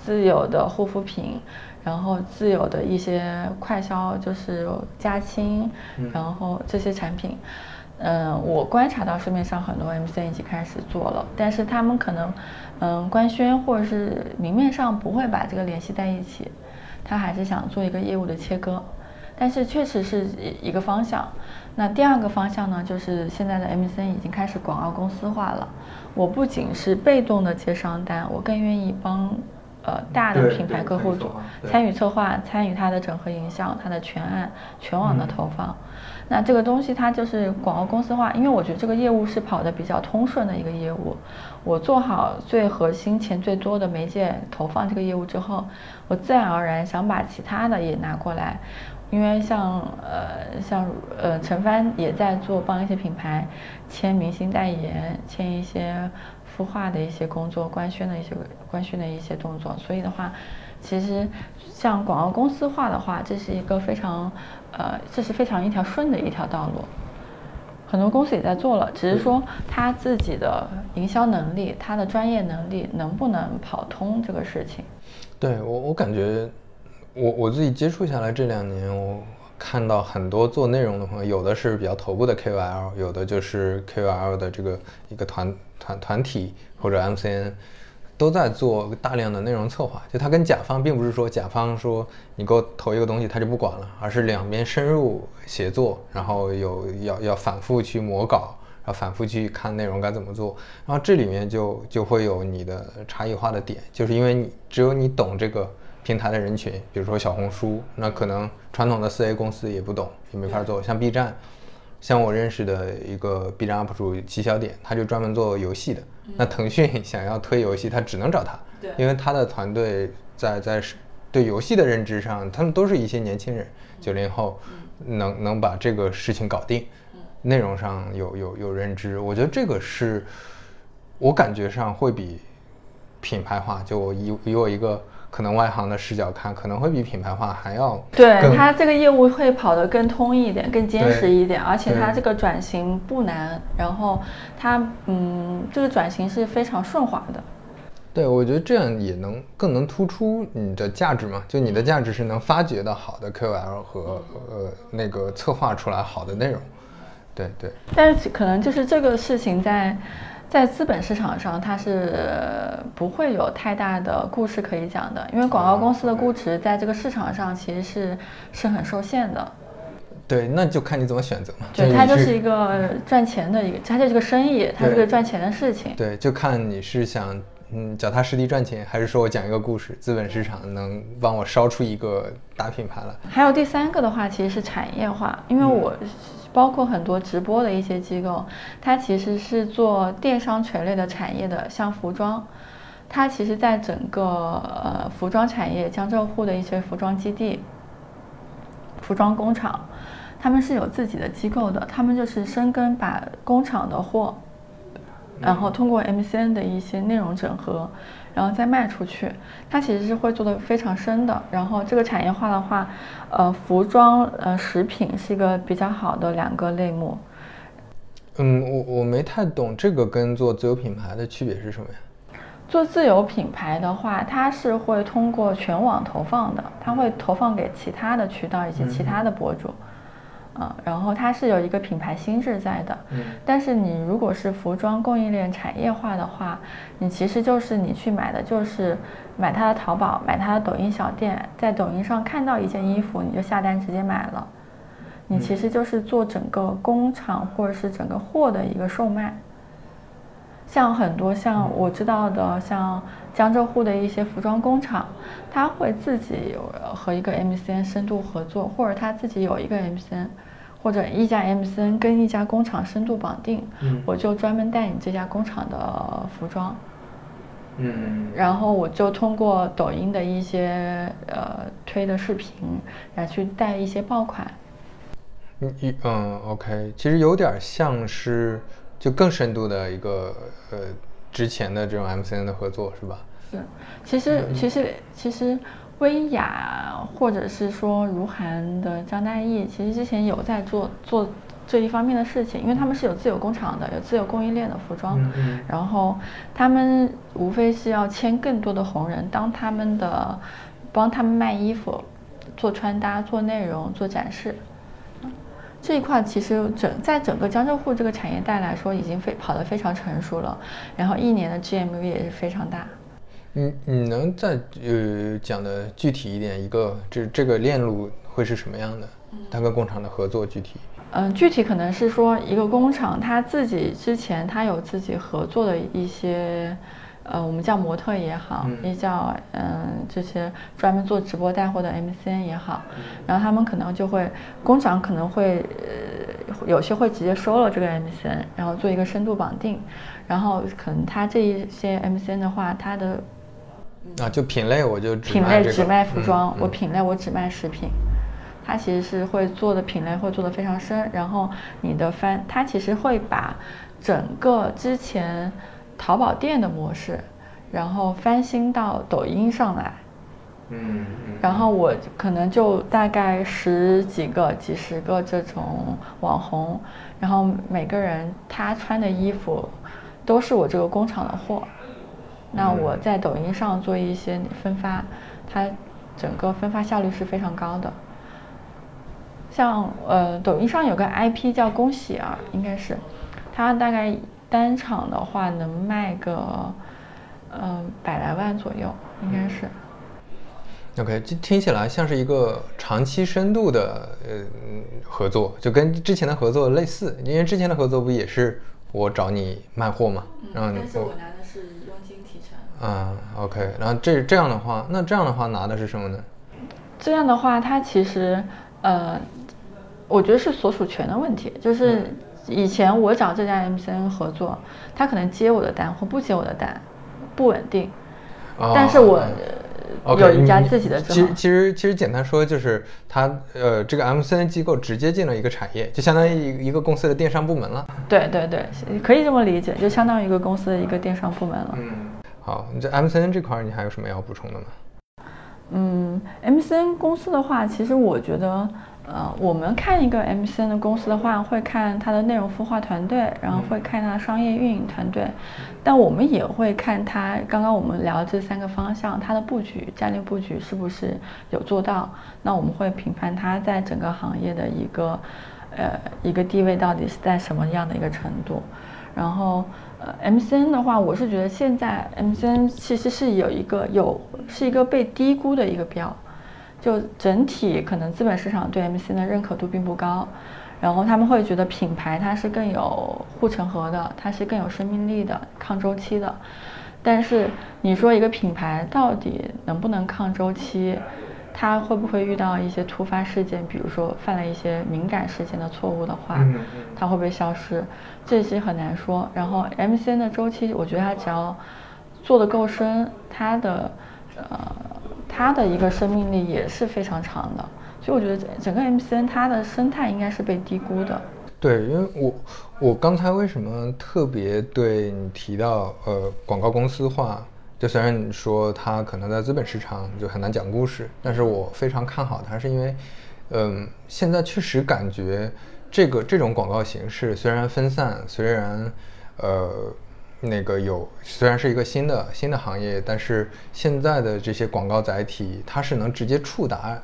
自有的护肤品。然后自有的一些快销就是加清，然后这些产品，嗯，我观察到市面上很多 MCN 已经开始做了，但是他们可能，嗯，官宣或者是明面上不会把这个联系在一起，他还是想做一个业务的切割，但是确实是一个方向。那第二个方向呢，就是现在的 MCN 已经开始广告公司化了，我不仅是被动的接商单，我更愿意帮。呃，大的品牌客户组参与策划，参与它的整合营销，它的全案全网的投放。那这个东西它就是广告公司化，因为我觉得这个业务是跑的比较通顺的一个业务。我做好最核心、钱最多的媒介投放这个业务之后，我自然而然想把其他的也拿过来。因为像呃像呃陈帆也在做帮一些品牌签明星代言，签一些。孵化的一些工作，官宣的一些官宣的一些动作，所以的话，其实像广告公司化的话，这是一个非常，呃，这是非常一条顺的一条道路。很多公司也在做了，只是说他自己的营销能力、他的专业能力能不能跑通这个事情。对我，我感觉我我自己接触下来这两年，我看到很多做内容的朋友，有的是比较头部的 KOL，有的就是 KOL 的这个一个团。团团体或者 MCN 都在做大量的内容策划。就他跟甲方，并不是说甲方说你给我投一个东西，他就不管了，而是两边深入协作，然后有要要反复去磨稿，然后反复去看内容该怎么做。然后这里面就就会有你的差异化的点，就是因为你只有你懂这个平台的人群，比如说小红书，那可能传统的四 A 公司也不懂，也没法做。像 B 站。像我认识的一个 B 站 UP 主齐小点，他就专门做游戏的。那腾讯 想要推游戏，他只能找他，因为他的团队在在对游戏的认知上，他们都是一些年轻人，九零后，能能把这个事情搞定，内容上有有有认知。我觉得这个是我感觉上会比品牌化，就我以以我一个。可能外行的视角看，可能会比品牌化还要对它这个业务会跑得更通一点，更坚实一点，而且它这个转型不难，然后它嗯，这个转型是非常顺滑的。对，我觉得这样也能更能突出你的价值嘛，就你的价值是能发掘到好的 KOL 和呃那个策划出来好的内容。对对。但是可能就是这个事情在。在资本市场上，它是不会有太大的故事可以讲的，因为广告公司的估值在这个市场上其实是是很受限的。对，那就看你怎么选择嘛。对，它就是一个赚钱的一个，它就是个生意，它是个赚钱的事情。对，就看你是想嗯脚踏实地赚钱，还是说我讲一个故事，资本市场能帮我烧出一个大品牌来。还有第三个的话，其实是产业化，因为我。包括很多直播的一些机构，它其实是做电商垂类的产业的，像服装，它其实在整个呃服装产业，江浙沪的一些服装基地、服装工厂，他们是有自己的机构的，他们就是深耕把工厂的货，然后通过 MCN 的一些内容整合。然后再卖出去，它其实是会做的非常深的。然后这个产业化的话，呃，服装、呃，食品是一个比较好的两个类目。嗯，我我没太懂这个跟做自有品牌的区别是什么呀？做自有品牌的话，它是会通过全网投放的，它会投放给其他的渠道以及其他的博主。啊，然后它是有一个品牌心智在的，嗯，但是你如果是服装供应链产业化的话，你其实就是你去买的就是买它的淘宝，买它的抖音小店，在抖音上看到一件衣服你就下单直接买了，你其实就是做整个工厂或者是整个货的一个售卖。像很多像我知道的，像江浙沪的一些服装工厂，他会自己有和一个 MCN 深度合作，或者他自己有一个 MCN，或者一家 MCN 跟一家工厂深度绑定，我就专门带你这家工厂的服装，嗯，然后我就通过抖音的一些呃推的视频来去带一些爆款，嗯嗯，OK，其实有点像是。就更深度的一个呃之前的这种 MCN 的合作是吧？是，其实其实其实薇娅或者是说如涵的张大奕，其实之前有在做做这一方面的事情，因为他们是有自有工厂的，有自有供应链的服装，然后他们无非是要签更多的红人当他们的，帮他们卖衣服、做穿搭、做内容、做展示。这一块其实整在整个江浙沪这个产业带来说，已经非跑得非常成熟了，然后一年的 GMV 也是非常大。你你能再呃讲的具体一点，一个这这个链路会是什么样的？它跟工厂的合作具体？嗯，具体可能是说一个工厂它自己之前它有自己合作的一些。呃，我们叫模特也好，也叫嗯这些专门做直播带货的 MCN 也好，然后他们可能就会工厂可能会呃有些会直接收了这个 MCN，然后做一个深度绑定，然后可能他这一些 MCN 的话，他的啊就品类我就品类只卖服装，我品类我只卖食品，他其实是会做的品类会做的非常深，然后你的翻他其实会把整个之前。淘宝店的模式，然后翻新到抖音上来，嗯，然后我可能就大概十几个、几十个这种网红，然后每个人他穿的衣服都是我这个工厂的货，那我在抖音上做一些分发，它整个分发效率是非常高的。像呃，抖音上有个 IP 叫恭喜儿，应该是，他大概。单场的话能卖个，嗯，百来万左右，应该是。OK，这听起来像是一个长期深度的呃嗯合作，就跟之前的合作类似。因为之前的合作不也是我找你卖货嘛，然后你我拿的是佣金提成。嗯，OK，然后这这样的话，那这样的话拿的是什么呢？这样的话，它其实呃，我觉得是所属权的问题，就是以前我找这家 MCN 合作，他可能接我的单或不接我的单，不稳定，哦但是我。有一家自己的其实其实其实简单说就是他呃这个 MCN 机构直接进了一个产业，就相当于一一个公司的电商部门了。对对对，可以这么理解，就相当于一个公司的一个电商部门了。嗯，好，你这 MCN 这块儿你还有什么要补充的吗？嗯，MCN 公司的话，其实我觉得，呃，我们看一个 MCN 的公司的话，会看它的内容孵化团队，然后会看它的商业运营团队，但我们也会看它刚刚我们聊的这三个方向，它的布局、战略布局是不是有做到？那我们会评判它在整个行业的一个，呃，一个地位到底是在什么样的一个程度。然后，呃，MCN 的话，我是觉得现在 MCN 其实是有一个有是一个被低估的一个标，就整体可能资本市场对 MCN 的认可度并不高，然后他们会觉得品牌它是更有护城河的，它是更有生命力的、抗周期的。但是你说一个品牌到底能不能抗周期？它会不会遇到一些突发事件，比如说犯了一些敏感事件的错误的话，它会不会消失？这些很难说。然后 MCN 的周期，我觉得它只要做得够深，它的呃它的一个生命力也是非常长的。所以我觉得整个 MCN 它的生态应该是被低估的。对，因为我我刚才为什么特别对你提到呃广告公司化，就虽然你说它可能在资本市场就很难讲故事，但是我非常看好它，是因为嗯现在确实感觉这个这种广告形式虽然分散，虽然呃那个有虽然是一个新的新的行业，但是现在的这些广告载体它是能直接触达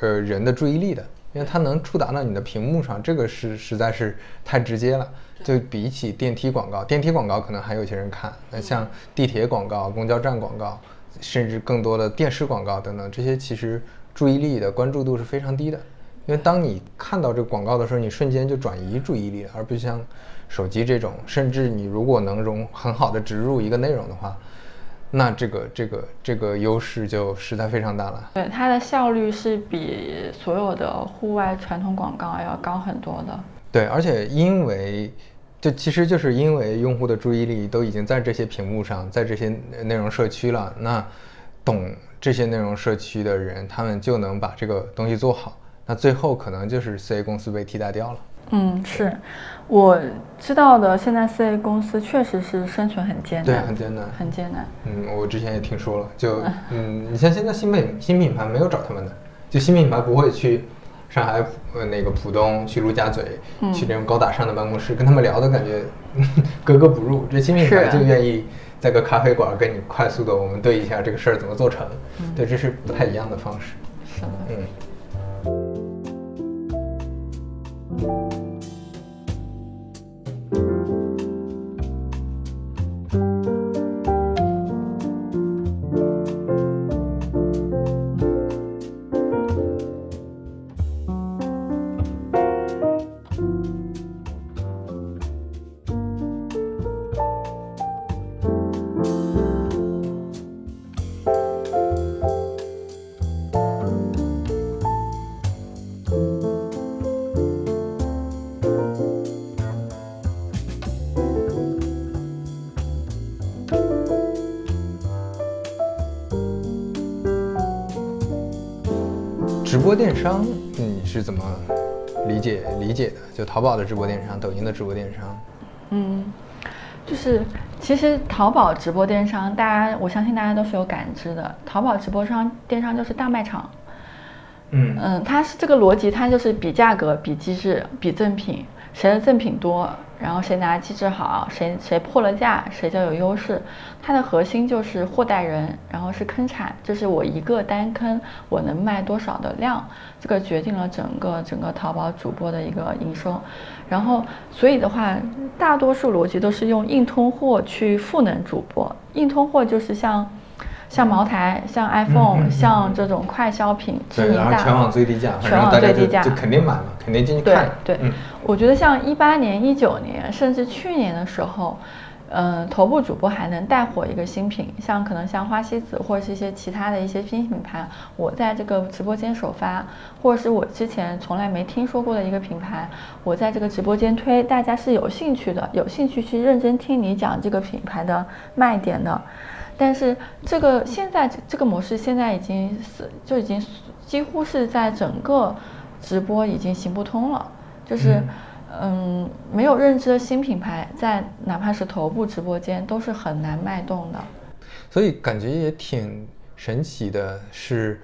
呃人的注意力的。因为它能触达到你的屏幕上，这个是实在是太直接了。就比起电梯广告，电梯广告可能还有些人看，那像地铁广告、公交站广告，甚至更多的电视广告等等，这些其实注意力的关注度是非常低的。因为当你看到这个广告的时候，你瞬间就转移注意力了，而不像手机这种，甚至你如果能融很好的植入一个内容的话，那这个这个这个优势就实在非常大了。对，它的效率是比所有的户外传统广告要高很多的。对，而且因为，就其实就是因为用户的注意力都已经在这些屏幕上，在这些内容社区了，那懂这些内容社区的人，他们就能把这个东西做好。那最后可能就是 C A 公司被替代掉了。嗯，是我知道的。现在四 A 公司确实是生存很艰难，对，很艰难，很艰难。嗯，我之前也听说了，就嗯，你像现在新品新品牌没有找他们的，就新品牌不会去上海呃那个浦东去陆家嘴、嗯去这种高大上的办公室跟他们聊的感觉 格格不入。这新品牌就愿意在个咖啡馆跟你快速的我们对一下这个事儿怎么做成，对，这是不太一样的方式。是的。嗯。直播电商你是怎么理解理解的？就淘宝的直播电商，抖音的直播电商。嗯，就是其实淘宝直播电商，大家我相信大家都是有感知的。淘宝直播商电商就是大卖场，嗯嗯，它是这个逻辑，它就是比价格、比机制、比赠品，谁的赠品多，然后谁拿机制好，谁谁破了价，谁就有优势。它的核心就是货带人，然后是坑产，就是我一个单坑我能卖多少的量，这个决定了整个整个淘宝主播的一个营收。然后所以的话，大多数逻辑都是用硬通货去赋能主播。硬通货就是像像茅台、像 iPhone、像这种快消品，对，然后全网最低价，全网最低价就肯定买了，肯定进去看。对对，我觉得像一八年、一九年，甚至去年的时候。嗯，头部主播还能带火一个新品，像可能像花西子或者是一些其他的一些新品牌，我在这个直播间首发，或者是我之前从来没听说过的一个品牌，我在这个直播间推，大家是有兴趣的，有兴趣去认真听你讲这个品牌的卖点的。但是这个现在这个模式现在已经是就已经几乎是在整个直播已经行不通了，就是。嗯，没有认知的新品牌，在哪怕是头部直播间，都是很难脉动的。所以感觉也挺神奇的，是，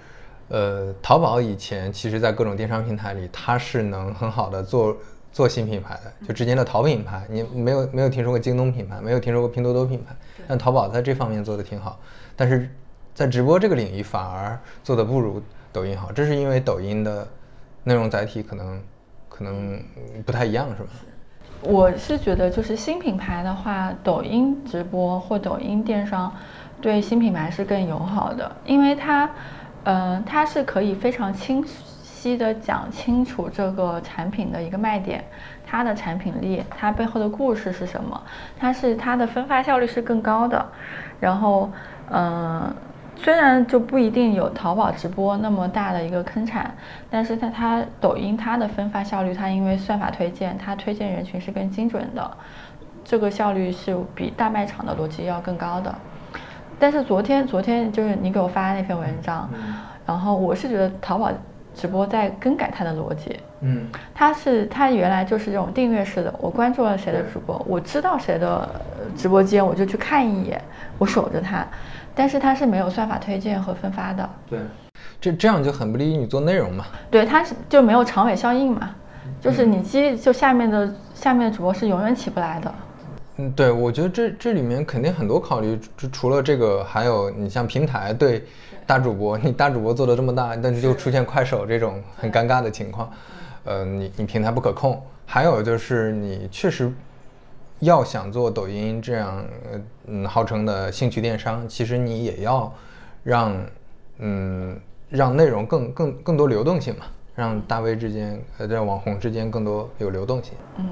呃，淘宝以前其实，在各种电商平台里，它是能很好的做做新品牌的，就之前的淘品牌，你没有没有听说过京东品牌，没有听说过拼多多品牌，但淘宝在这方面做的挺好，但是在直播这个领域反而做的不如抖音好，这是因为抖音的内容载体可能。可能不太一样，是吧？我是觉得，就是新品牌的话，抖音直播或抖音电商对新品牌是更友好的，因为它，嗯，它是可以非常清晰的讲清楚这个产品的一个卖点，它的产品力，它背后的故事是什么，它是它的分发效率是更高的，然后，嗯。虽然就不一定有淘宝直播那么大的一个坑产，但是它它抖音它的分发效率，它因为算法推荐，它推荐人群是更精准的，这个效率是比大卖场的逻辑要更高的。但是昨天昨天就是你给我发那篇文章，然后我是觉得淘宝直播在更改它的逻辑，嗯，它是它原来就是这种订阅式的，我关注了谁的主播，我知道谁的直播间，我就去看一眼，我守着它。但是它是没有算法推荐和分发的，对，这这样就很不利于你做内容嘛。对，它是就没有长尾效应嘛，就是你机就下面的下面的主播是永远起不来的。嗯，对，我觉得这这里面肯定很多考虑，就除了这个，还有你像平台对大主播，你大主播做的这么大，但是就出现快手这种很尴尬的情况，呃，你你平台不可控，还有就是你确实。要想做抖音这样，嗯，号称的兴趣电商，其实你也要让，嗯，让内容更更更多流动性嘛，让大 V 之间，呃，让网红之间更多有流动性。嗯，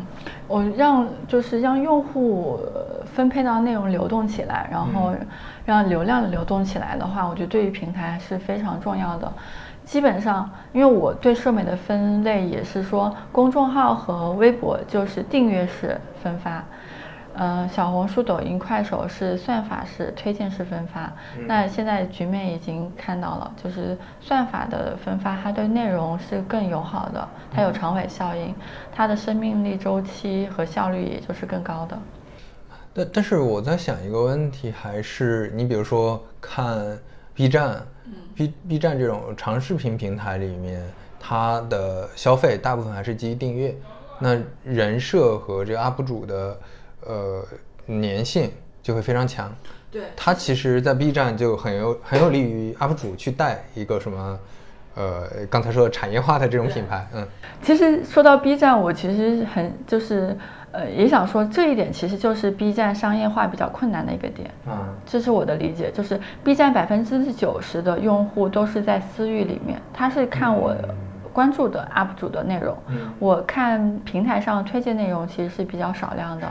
我让就是让用户分配到内容流动起来，然后让流量流动起来的话，我觉得对于平台是非常重要的。基本上，因为我对社媒的分类也是说，公众号和微博就是订阅式分发，嗯，小红书、抖音、快手是算法式推荐式分发。那现在局面已经看到了，就是算法的分发，它对内容是更友好的，它有长尾效应，它的生命力周期和效率也就是更高的。但但是我在想一个问题，还是你比如说看 B 站。B B 站这种长视频平台里面，它的消费大部分还是基于订阅，那人设和这个 UP 主的呃粘性就会非常强。对，它其实，在 B 站就很有很有利于 UP 主去带一个什么，呃，刚才说的产业化的这种品牌。嗯，其实说到 B 站，我其实很就是。呃，也想说这一点，其实就是 B 站商业化比较困难的一个点。嗯，这是我的理解，就是 B 站百分之九十的用户都是在私域里面，他是看我关注的 UP 主的内容。嗯，我看平台上推荐内容其实是比较少量的，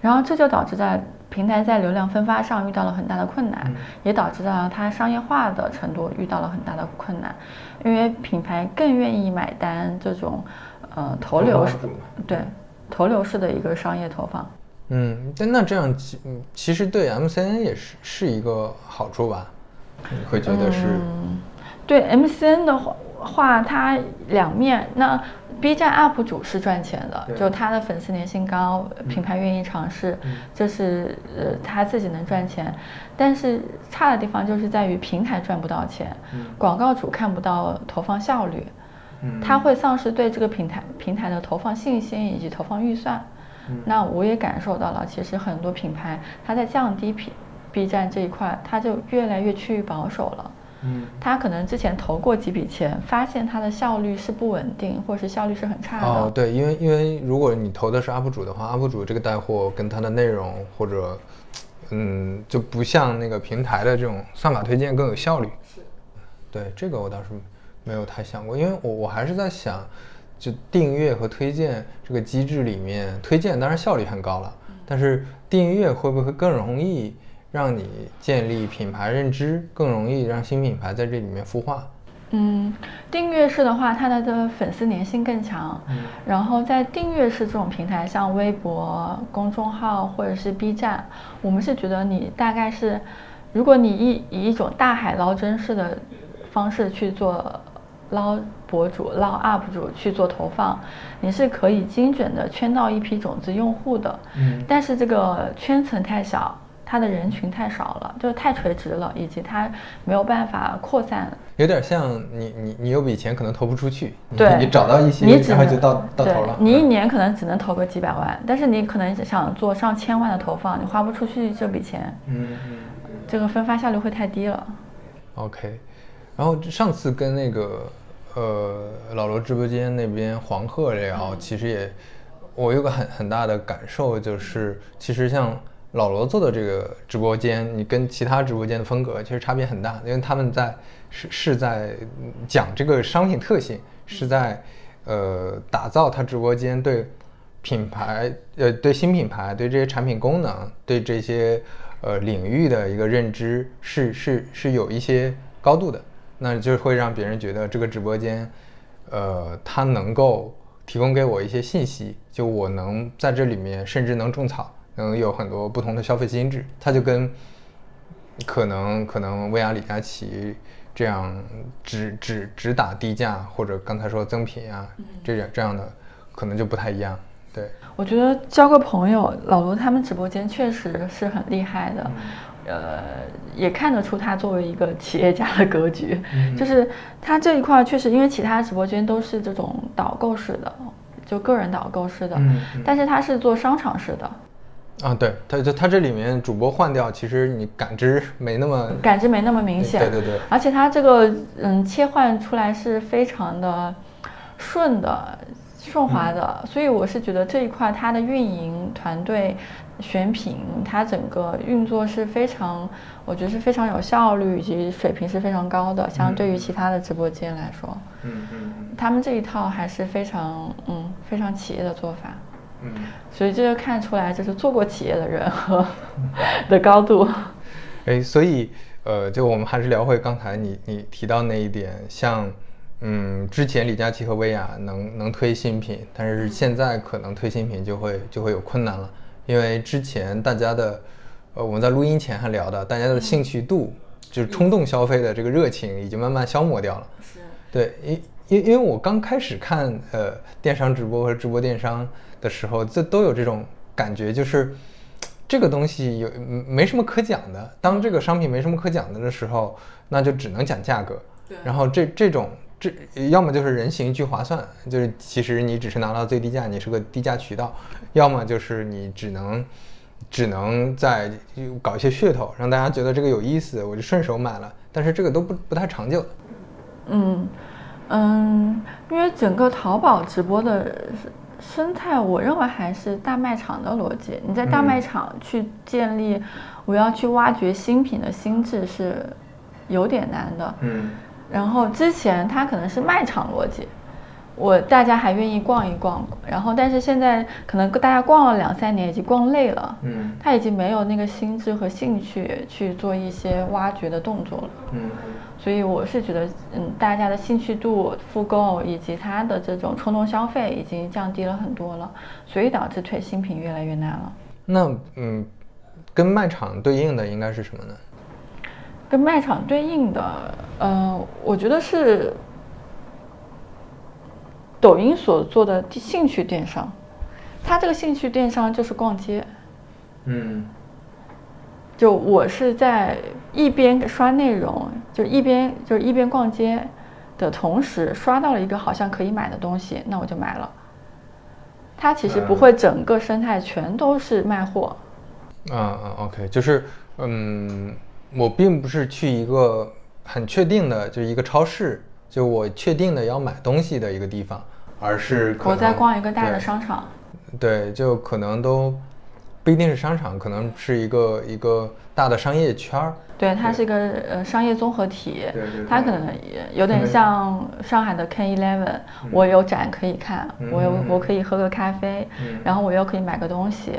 然后这就导致在平台在流量分发上遇到了很大的困难，也导致到它商业化的程度遇到了很大的困难，因为品牌更愿意买单这种呃投流对。投流式的一个商业投放，嗯，但那这样其其实对 MCN 也是是一个好处吧？你会觉得是？对 MCN 的话，它两面。那 B 站 UP 主是赚钱的，就他的粉丝粘性高，品牌愿意尝试，这是呃他自己能赚钱。但是差的地方就是在于平台赚不到钱，广告主看不到投放效率。他会丧失对这个平台平台的投放信心以及投放预算，那我也感受到了，其实很多品牌它在降低 B B 站这一块，它就越来越趋于保守了。嗯，他可能之前投过几笔钱，发现它的效率是不稳定，或者是效率是很差的。哦，对，因为因为如果你投的是 UP 主的话，UP 主这个带货跟他的内容或者，嗯，就不像那个平台的这种算法推荐更有效率。是，对这个我倒是没有太想过，因为我我还是在想，就订阅和推荐这个机制里面，推荐当然效率很高了，但是订阅会不会更容易？让你建立品牌认知更容易，让新品牌在这里面孵化。嗯，订阅式的话，它的的粉丝粘性更强。嗯，然后在订阅式这种平台，像微博、公众号或者是 B 站，我们是觉得你大概是，如果你以以一种大海捞针式的方式去做捞博主、捞 UP 主去做投放，你是可以精准的圈到一批种子用户的。嗯，但是这个圈层太小。它的人群太少了，就是太垂直了，以及它没有办法扩散。有点像你你你有笔钱可能投不出去，对，你找到一些，你然后就到到头了。你一年可能只能投个几百万，但是你可能想做上千万的投放，你花不出去这笔钱。嗯嗯。这个分发效率会太低了。OK，然后上次跟那个呃老罗直播间那边黄鹤聊，其实也我有个很很大的感受，就是其实像。老罗做的这个直播间，你跟其他直播间的风格其实差别很大，因为他们在是是在讲这个商品特性，是在呃打造他直播间对品牌呃对新品牌对这些产品功能对这些呃领域的一个认知是是是有一些高度的，那就会让别人觉得这个直播间呃它能够提供给我一些信息，就我能在这里面甚至能种草。能有很多不同的消费心智，它就跟可能可能薇娅李佳琦这样只只只打低价，或者刚才说增品啊，这样这样的可能就不太一样。对，我觉得交个朋友，老罗他们直播间确实是很厉害的，呃，也看得出他作为一个企业家的格局，就是他这一块确实，因为其他直播间都是这种导购式的，就个人导购式的，但是他是做商场式的。啊，对，它就它这里面主播换掉，其实你感知没那么感知没那么明显，对对对，而且它这个嗯切换出来是非常的顺的顺滑的，所以我是觉得这一块它的运营团队选品，它整个运作是非常，我觉得是非常有效率以及水平是非常高的，相对于其他的直播间来说，嗯嗯，他们这一套还是非常嗯非常企业的做法。嗯，所以这就看出来，就是做过企业的人和 的高度。哎，所以呃，就我们还是聊回刚才你你提到那一点，像嗯，之前李佳琦和薇娅能能推新品，但是现在可能推新品就会就会有困难了，因为之前大家的呃，我们在录音前还聊的，大家的兴趣度就是冲动消费的这个热情已经慢慢消磨掉了。是，对，因因因为我刚开始看呃电商直播和直播电商。的时候，这都有这种感觉，就是这个东西有没什么可讲的。当这个商品没什么可讲的的时候，那就只能讲价格。对。然后这这种这要么就是人行聚划算，就是其实你只是拿到最低价，你是个低价渠道；要么就是你只能只能在搞一些噱头，让大家觉得这个有意思，我就顺手买了。但是这个都不不太长久。嗯嗯，因为整个淘宝直播的。生态，我认为还是大卖场的逻辑。你在大卖场去建立，我要去挖掘新品的心智是有点难的。嗯。然后之前它可能是卖场逻辑，我大家还愿意逛一逛。然后但是现在可能大家逛了两三年，已经逛累了。嗯。他已经没有那个心智和兴趣去做一些挖掘的动作了。嗯。所以我是觉得，嗯，大家的兴趣度、复购以及他的这种冲动消费已经降低了很多了，所以导致推新品越来越难了。那，嗯，跟卖场对应的应该是什么呢？跟卖场对应的，呃，我觉得是抖音所做的兴趣电商，它这个兴趣电商就是逛街。嗯。就我是在一边刷内容，就一边就是一边逛街的同时，刷到了一个好像可以买的东西，那我就买了。它其实不会整个生态全都是卖货。嗯嗯，OK，就是嗯，我并不是去一个很确定的，就是一个超市，就我确定的要买东西的一个地方，而是可我在逛一个大的商场，对，就可能都不一定是商场，可能是一个一个大的商业圈儿。对，它是一个呃商业综合体。它可能也有点像上海的 K Eleven，我有展可以看，我有嗯我可以喝个咖啡嗯，然后我又可以买个东西，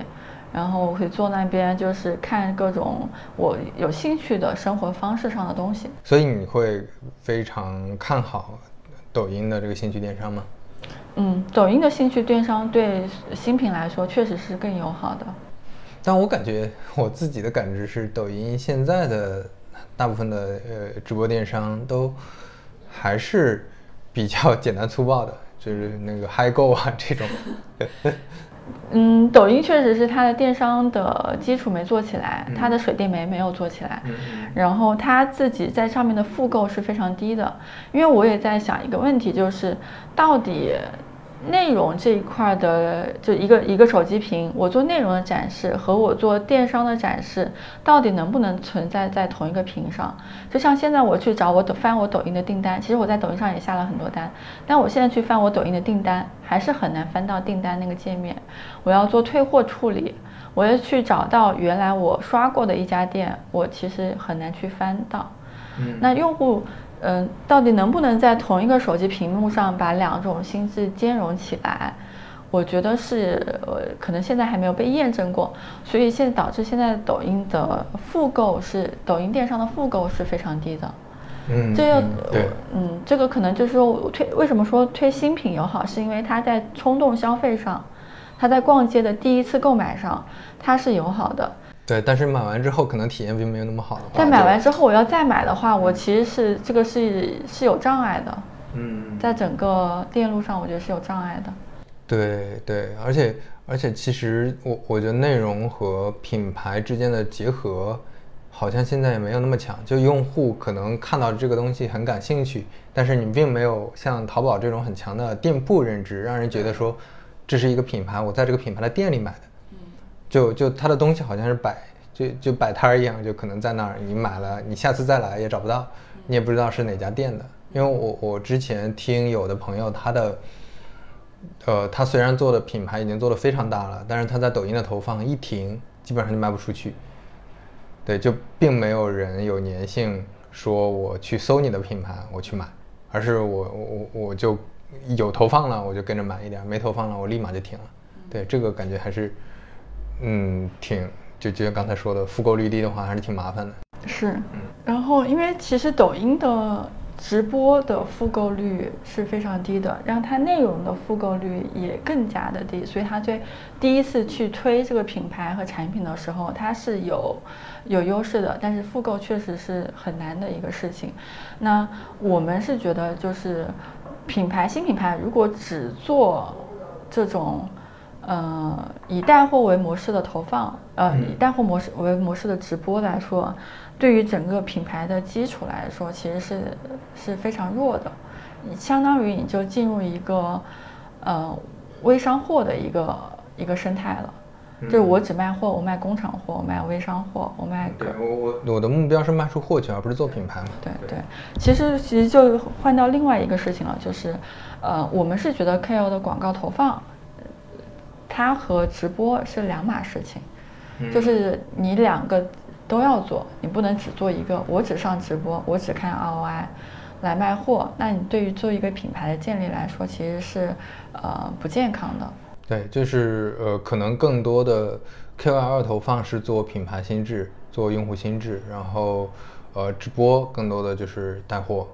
然后我可以坐那边就是看各种我有兴趣的生活方式上的东西。所以你会非常看好抖音的这个兴趣电商吗？嗯，抖音的兴趣电商对新品来说确实是更友好的。但我感觉我自己的感知是，抖音现在的大部分的呃直播电商都还是比较简单粗暴的，就是那个嗨购啊这种。嗯，抖音确实是它的电商的基础没做起来，它的水电煤没有做起来，然后它自己在上面的复购是非常低的。因为我也在想一个问题，就是到底内容这一块的，就一个一个手机屏，我做内容的展示和我做电商的展示，到底能不能存在在同一个屏上？就像现在我去找我抖翻我抖音的订单，其实我在抖音上也下了很多单，但我现在去翻我抖音的订单，还是很难翻到订单那个界面。我要做退货处理，我要去找到原来我刷过的一家店，我其实很难去翻到。嗯那用户，嗯、到底能不能在同一个手机屏幕上把两种心智兼容起来？我觉得是，呃，可能现在还没有被验证过，所以现在导致现在抖音的复购是抖音电商的复购是非常低的。嗯，这个嗯对，嗯，这个可能就是说我推为什么说推新品友好，是因为它在冲动消费上，它在逛街的第一次购买上，它是友好的。对，但是买完之后可能体验并没有那么好的话，但买完之后我要再买的话，我其实是这个是是有障碍的，嗯，在整个电路上，我觉得是有障碍的。对对，而且而且其实我我觉得内容和品牌之间的结合，好像现在也没有那么强。就用户可能看到这个东西很感兴趣，但是你并没有像淘宝这种很强的店铺认知，让人觉得说这是一个品牌，我在这个品牌的店里买的。就就他的东西好像是摆就就摆摊儿一样，就可能在那儿你买了，你下次再来也找不到，你也不知道是哪家店的。因为我我之前听有的朋友他的，呃，他虽然做的品牌已经做得非常大了，但是他在抖音的投放一停，基本上就卖不出去。对，就并没有人有粘性，说我去搜你的品牌我去买，而是我我我我就有投放了我就跟着买一点，没投放了我立马就停了。对，这个感觉还是，嗯，挺就就像刚才说的，复购率低的话还是挺麻烦的。是，然后因为其实抖音的直播的复购率是非常低的，让它内容的复购率也更加的低，所以它在第一次去推这个品牌和产品的时候，它是有有优势的，但是复购确实是很难的一个事情。那我们是觉得就是品牌新品牌如果只做这种。呃，以带货为模式的投放，呃，以带货模式为模式的直播来说，对于整个品牌的基础来说，其实是是非常弱的，你相当于你就进入一个呃微商货的一个一个生态了。就是我只卖货，我卖工厂货，我卖微商货，我卖个我我我的目标是卖出货去，而不是做品牌嘛。对对，其实其实就换到另外一个事情了，就是，呃，我们是觉得 KOL 的广告投放，它和直播是两码事情，就是你两个都要做，你不能只做一个。我只上直播，我只看 ROI 来卖货，那你对于做一个品牌的建立来说，其实是呃不健康的。对，就是呃，可能更多的 KOL 投放是做品牌心智，做用户心智，然后呃，直播更多的就是带货，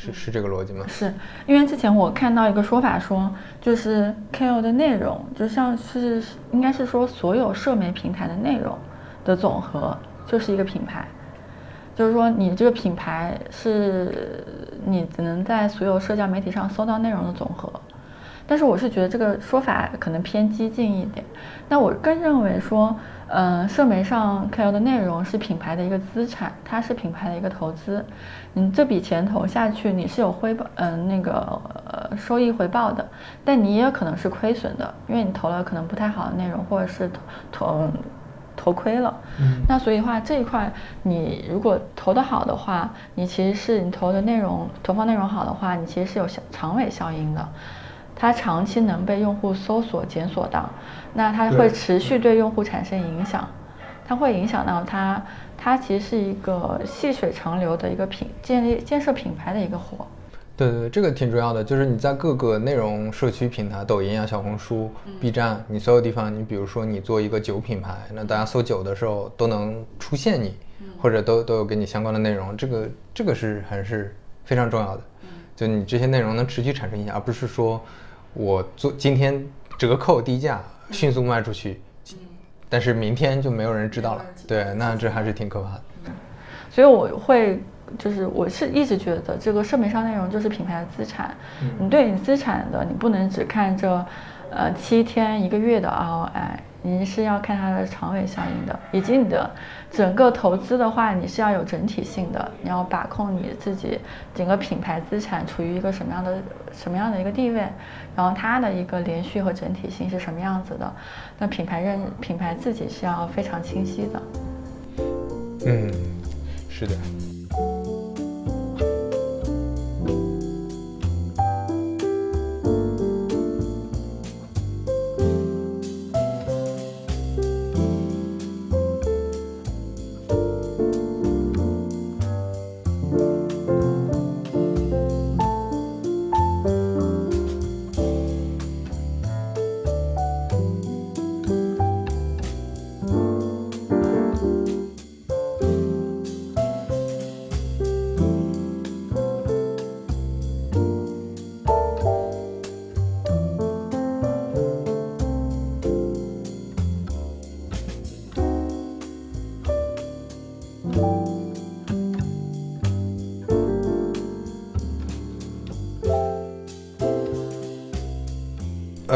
是是这个逻辑吗？是因为之前我看到一个说法说，就是 KOL 的内容就像是应该是说所有社媒平台的内容的总和就是一个品牌，就是说你这个品牌是你只能在所有社交媒体上搜到内容的总和。但是我是觉得这个说法可能偏激进一点。那我更认为说，嗯，社媒上 KOL 的内容是品牌的一个资产，它是品牌的一个投资。你这笔钱投下去，你是有回报，嗯，那个呃收益回报的，但你也有可能是亏损的，因为你投了可能不太好的内容，或者是投投投亏了。嗯，那所以的话这一块，你如果投的好的话，你其实是你投的内容投放内容好的话，你其实是有长尾效应的，它长期能被用户搜索检索到，那它会持续对用户产生影响，它会影响到它。它其实是一个细水长流的一个品建立建设品牌的一个活。对对，这个挺重要的，就是你在各个内容社区平台，抖音啊、小红书、B 站，你所有地方，你比如说你做一个酒品牌，那大家搜酒的时候都能出现你，或者都都有跟你相关的内容，这个这个是还是非常重要的。就你这些内容能持续产生影响，而不是说我做今天折扣低价迅速卖出去。但是明天就没有人知道了，对，那这还是挺可怕的。所以我会，就是我是一直觉得这个社媒上内容就是品牌的资产。你对你资产的，你不能只看这，呃，七天一个月的 ROI。你是要看它的长尾效应的，以及你的整个投资的话，你是要有整体性的，你要把控你自己整个品牌资产处于一个什么样的什么样的一个地位，然后它的一个连续和整体性是什么样子的，那品牌认品牌自己是要非常清晰的。嗯，是的。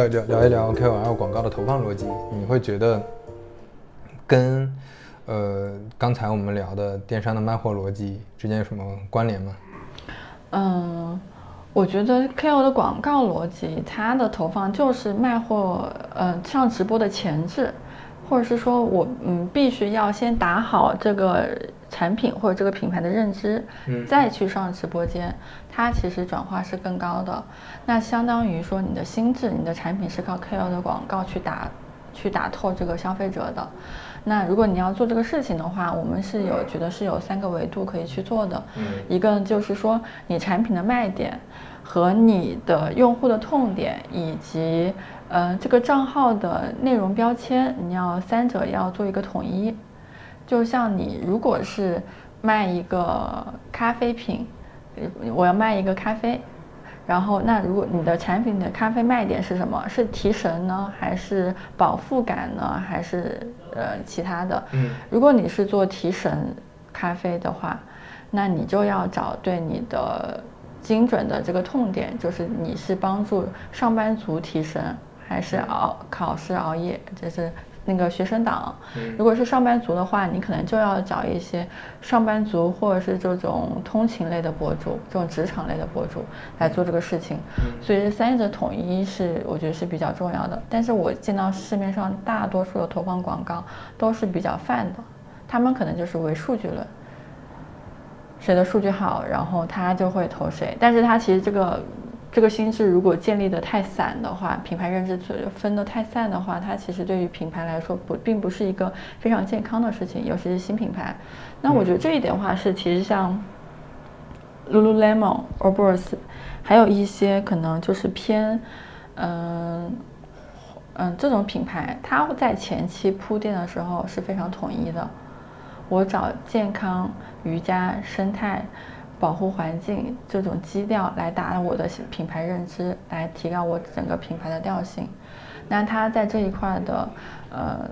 聊聊一聊 KOL 广告的投放逻辑，你会觉得跟呃刚才我们聊的电商的卖货逻辑之间有什么关联吗？嗯，我觉得 KOL 的广告逻辑，它的投放就是卖货，呃，上直播的前置，或者是说我嗯必须要先打好这个。产品或者这个品牌的认知，再去上直播间，它其实转化是更高的。那相当于说你的心智，你的产品是靠 KOL 的广告去打，去打透这个消费者的。那如果你要做这个事情的话，我们是有觉得是有三个维度可以去做的。一个就是说你产品的卖点和你的用户的痛点，以及呃这个账号的内容标签，你要三者要做一个统一。就像你如果是卖一个咖啡品，我要卖一个咖啡，然后那如果你的产品的咖啡卖点是什么？是提神呢，还是饱腹感呢，还是呃其他的？嗯，如果你是做提神咖啡的话，那你就要找对你的精准的这个痛点，就是你是帮助上班族提神，还是熬考试熬夜，就是。那个学生党，如果是上班族的话，你可能就要找一些上班族或者是这种通勤类的博主，这种职场类的博主来做这个事情。所以这三者统一是我觉得是比较重要的。但是我见到市面上大多数的投放广告都是比较泛的，他们可能就是唯数据论，谁的数据好，然后他就会投谁。但是他其实这个。这个心智如果建立的太散的话，品牌认知分的太散的话，它其实对于品牌来说不并不是一个非常健康的事情，尤其是新品牌。那我觉得这一点的话是，其实像 Lululemon、o b o s 还有一些可能就是偏，嗯嗯这种品牌，它在前期铺垫的时候是非常统一的。我找健康、瑜伽、生态。保护环境这种基调来打我的品牌认知，来提高我整个品牌的调性。那他在这一块的，呃，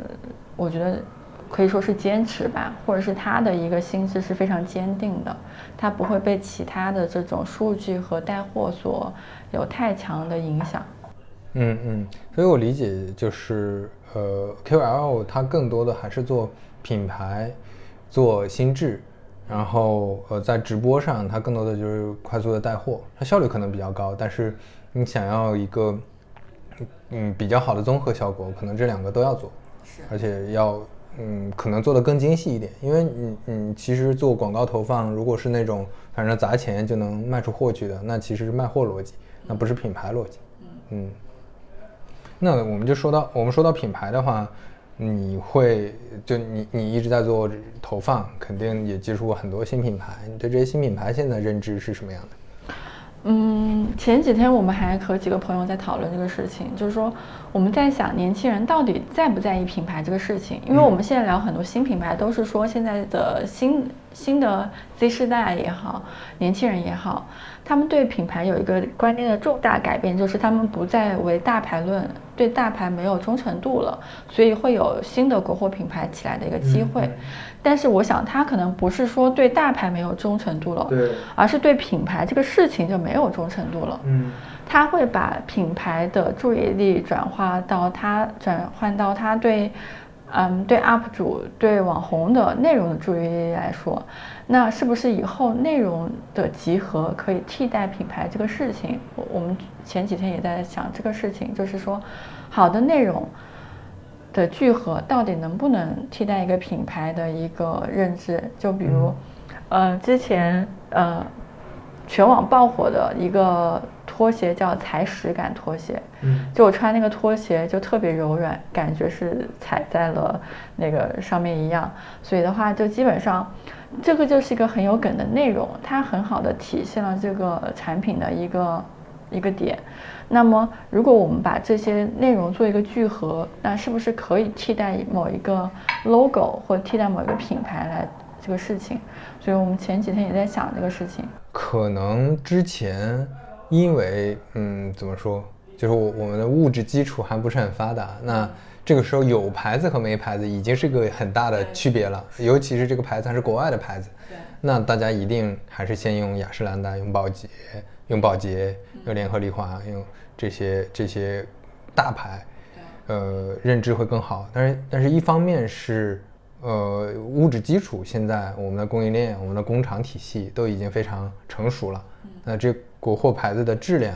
我觉得可以说是坚持吧，或者是他的一个心智是非常坚定的，他不会被其他的这种数据和带货所有太强的影响。嗯嗯，所以我理解就是呃，KOL 它更多的还是做品牌，做心智，然后呃，在直播上它更多的就是快速的带货，它效率可能比较高，但是你想要一个嗯比较好的综合效果，可能这两个都要做，是而且要嗯可能做的更精细一点，因为你你其实做广告投放，如果是那种反正砸钱就能卖出货去的，那其实是卖货逻辑，那不是品牌逻辑，嗯。那我们就说到，我们说到品牌的话，你会就你你一直在做投放，肯定也接触过很多新品牌。你对这些新品牌现在认知是什么样的？嗯，前几天我们还和几个朋友在讨论这个事情，就是说我们在想年轻人到底在不在意品牌这个事情，因为我们现在聊很多新品牌，都是说现在的新新的 Z 世代也好，年轻人也好。他们对品牌有一个观念的重大改变，就是他们不再为大牌论，对大牌没有忠诚度了，所以会有新的国货品牌起来的一个机会。但是我想，他可能不是说对大牌没有忠诚度了，对，而是对品牌这个事情就没有忠诚度了。嗯，他会把品牌的注意力转化到他转换到他对。嗯，对 UP 主、对网红的内容的注意力来说，那是不是以后内容的集合可以替代品牌这个事情？我我们前几天也在想这个事情，就是说，好的内容的聚合到底能不能替代一个品牌的一个认知？就比如，呃，之前呃。全网爆火的一个拖鞋叫踩屎感拖鞋，嗯，就我穿那个拖鞋就特别柔软，感觉是踩在了那个上面一样。所以的话，就基本上这个就是一个很有梗的内容，它很好的体现了这个产品的一个一个点。那么，如果我们把这些内容做一个聚合，那是不是可以替代某一个 logo 或替代某一个品牌来这个事情？所以我们前几天也在想这个事情。可能之前，因为嗯，怎么说，就是我我们的物质基础还不是很发达，那这个时候有牌子和没牌子已经是个很大的区别了，尤其是这个牌子还是国外的牌子，那大家一定还是先用雅诗兰黛、用宝洁、用宝洁、用联合利华、用这些这些大牌，呃，认知会更好。但是，但是一方面是。呃，物质基础现在我们的供应链、我们的工厂体系都已经非常成熟了。那这国货牌子的质量，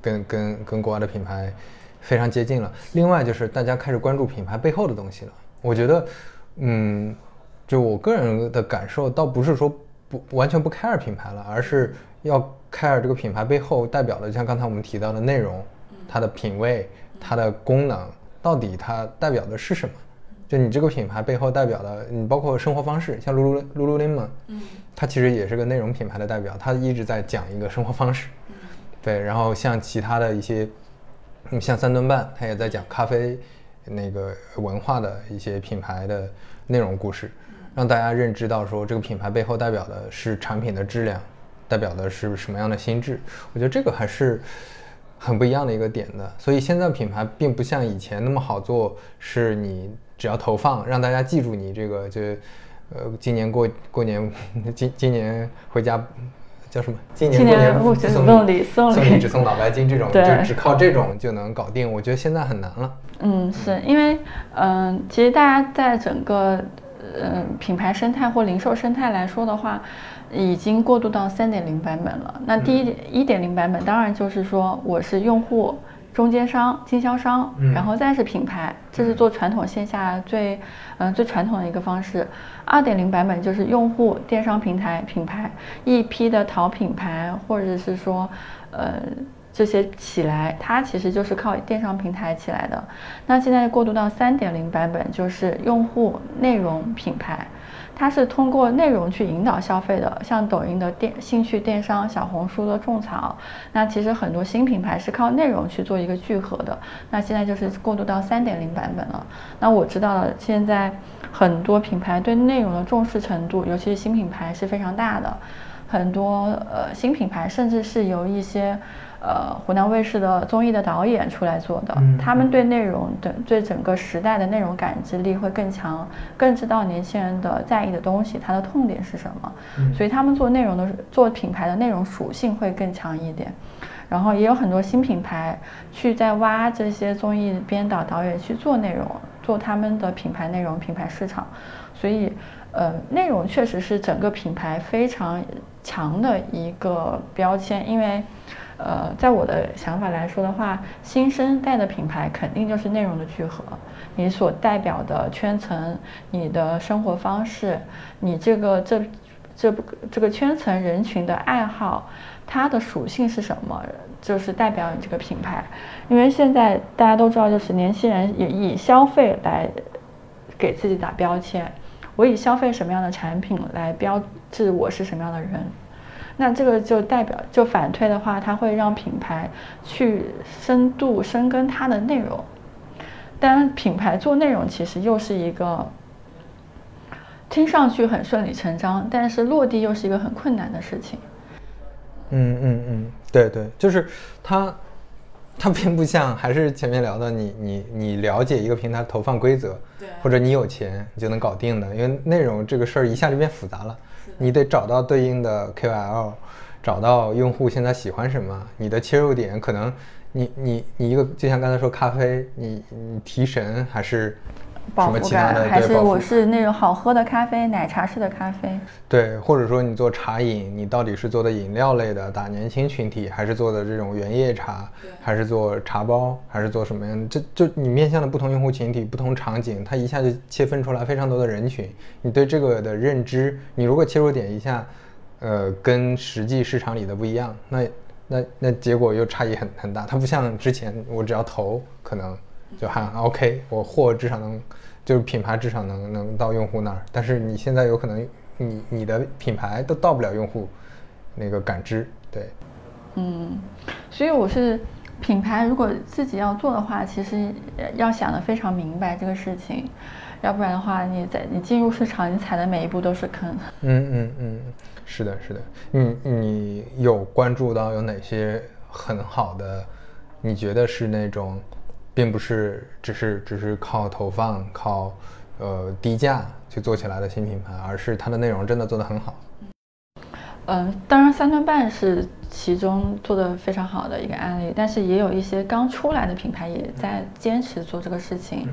跟跟跟国外的品牌非常接近了。另外就是大家开始关注品牌背后的东西了。我觉得，嗯，就我个人的感受，倒不是说不完全不 care 品牌了，而是要 care 这个品牌背后代表的，像刚才我们提到的内容、它的品味、它的功能，到底它代表的是什么。就你这个品牌背后代表的，你包括生活方式，像 Lulu Lululemon，嗯，它其实也是个内容品牌的代表，他一直在讲一个生活方式，对。然后像其他的一些，像三顿半，他也在讲咖啡那个文化的一些品牌的内容故事，让大家认知到说这个品牌背后代表的是产品的质量，代表的是什么样的心智。我觉得这个还是很不一样的一个点的。所以现在品牌并不像以前那么好做，是你。只要投放，让大家记住你这个，就，呃，今年过过年，今今年回家叫什么？今年过年不送礼，送礼只送脑白金这种，就只靠这种就能搞定。我觉得现在很难了。嗯，是因为，嗯，其实大家在整个，嗯，品牌生态或零售生态来说的话，已经过渡到三点零版本了。那第一一点零版本，当然就是说我是用户。中间商、经销商，然后再是品牌，这是做传统线下最，嗯，最传统的一个方式。二点零版本就是用户、电商平台、品牌一批的淘品牌，或者是说，呃，这些起来，它其实就是靠电商平台起来的。那现在过渡到三点零版本，就是用户、内容、品牌。它是通过内容去引导消费的，像抖音的电兴趣电商、小红书的种草，那其实很多新品牌是靠内容去做一个聚合的。那现在就是过渡到三点零版本了。那我知道了，现在很多品牌对内容的重视程度，尤其是新品牌是非常大的。很多呃新品牌甚至是由一些。呃，湖南卫视的综艺的导演出来做的，他们对内容的对整个时代的内容感知力会更强，更知道年轻人的在意的东西，它的痛点是什么，所以他们做内容的做品牌的内容属性会更强一点。然后也有很多新品牌去在挖这些综艺编导导演去做内容，做他们的品牌内容、品牌市场。所以，呃，内容确实是整个品牌非常强的一个标签，因为。呃，在我的想法来说的话，新生代的品牌肯定就是内容的聚合。你所代表的圈层、你的生活方式、你这个这这这个圈层人群的爱好，它的属性是什么，就是代表你这个品牌。因为现在大家都知道，就是年轻人也以消费来给自己打标签，我以消费什么样的产品来标志我是什么样的人。那这个就代表，就反推的话，它会让品牌去深度深耕它的内容。当然，品牌做内容其实又是一个听上去很顺理成章，但是落地又是一个很困难的事情。嗯嗯嗯，对对，就是它，它并不像还是前面聊的，你你你了解一个平台投放规则，对，或者你有钱你就能搞定的，因为内容这个事儿一下就变复杂了。你得找到对应的 KOL，找到用户现在喜欢什么，你的切入点可能，你你你一个就像刚才说咖啡，你你提神还是什么其他的？还是我是那种好喝的咖啡，奶茶式的咖啡。对，或者说你做茶饮，你到底是做的饮料类的打年轻群体，还是做的这种原叶茶，还是做茶包，还是做什么样？这就你面向的不同用户群体、不同场景，它一下就切分出来非常多的人群。你对这个的认知，你如果切入点一下，呃，跟实际市场里的不一样，那那那结果又差异很很大。它不像之前我只要投，可能。就还 OK，我货至少能，就是品牌至少能能到用户那儿。但是你现在有可能，你你的品牌都到不了用户那个感知，对。嗯，所以我是品牌，如果自己要做的话，其实要想的非常明白这个事情，要不然的话，你在你进入市场，你踩的每一步都是坑。嗯嗯嗯，是的，是的。你你有关注到有哪些很好的？你觉得是那种？并不是只是只是靠投放、靠呃低价去做起来的新品牌，而是它的内容真的做得很好。嗯，当然三顿半是其中做的非常好的一个案例，但是也有一些刚出来的品牌也在坚持做这个事情。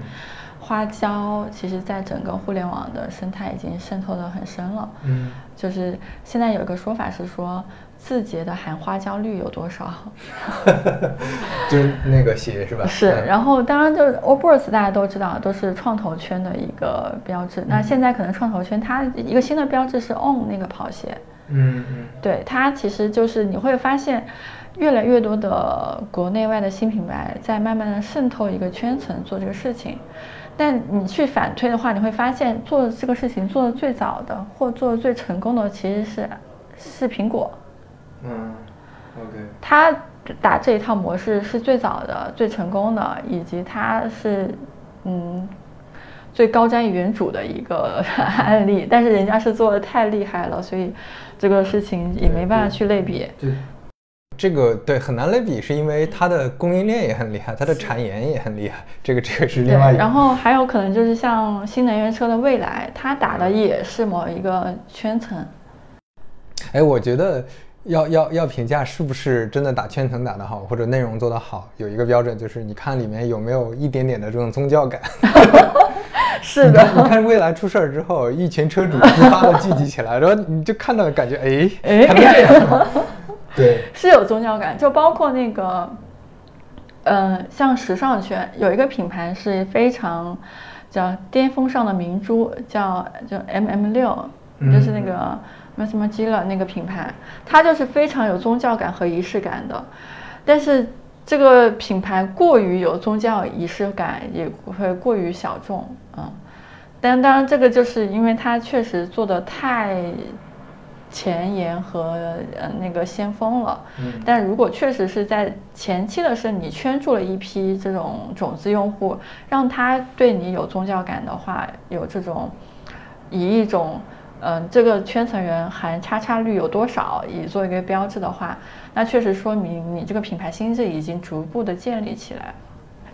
花椒其实在整个互联网的生态已经渗透的很深了。嗯，就是现在有一个说法是说。字节的含花椒率有多少？就是那个鞋是吧？是，然后当然就是 o b o r s 大家都知道都是创投圈的一个标志。那现在可能创投圈它一个新的标志是 On 那个跑鞋。嗯嗯。对它其实就是你会发现，越来越多的国内外的新品牌在慢慢的渗透一个圈层做这个事情。但你去反推的话，你会发现做这个事情做的最早的或做的最成功的其实是是苹果。嗯，OK，他打这一套模式是最早的、最成功的，以及他是嗯最高瞻远瞩的一个 案例。但是人家是做的太厉害了，所以这个事情也没办法去类比。对，这个对很难类比，是因为它的供应链也很厉害，它的产研也很厉害。这个这个是另外一个。然后还有可能就是像新能源车的未来，它打的也是某一个圈层。哎，我觉得。要要要评价是不是真的打圈层打得好，或者内容做得好，有一个标准就是你看里面有没有一点点的这种宗教感。是的，你看未来出事儿之后，一群车主自发的聚集起来，然后你就看到感觉，哎哎，这样。对，是有宗教感，就包括那个，嗯，像时尚圈有一个品牌是非常叫巅峰上的明珠，叫就 M M 六，就是那个。没什么基了那个品牌，它就是非常有宗教感和仪式感的，但是这个品牌过于有宗教仪式感，也会过于小众，嗯，但当然这个就是因为它确实做的太前沿和呃那个先锋了，嗯，但如果确实是在前期的是你圈住了一批这种种子用户，让他对你有宗教感的话，有这种以一种。嗯，这个圈层人含叉叉率有多少？以做一个标志的话，那确实说明你这个品牌心智已经逐步的建立起来。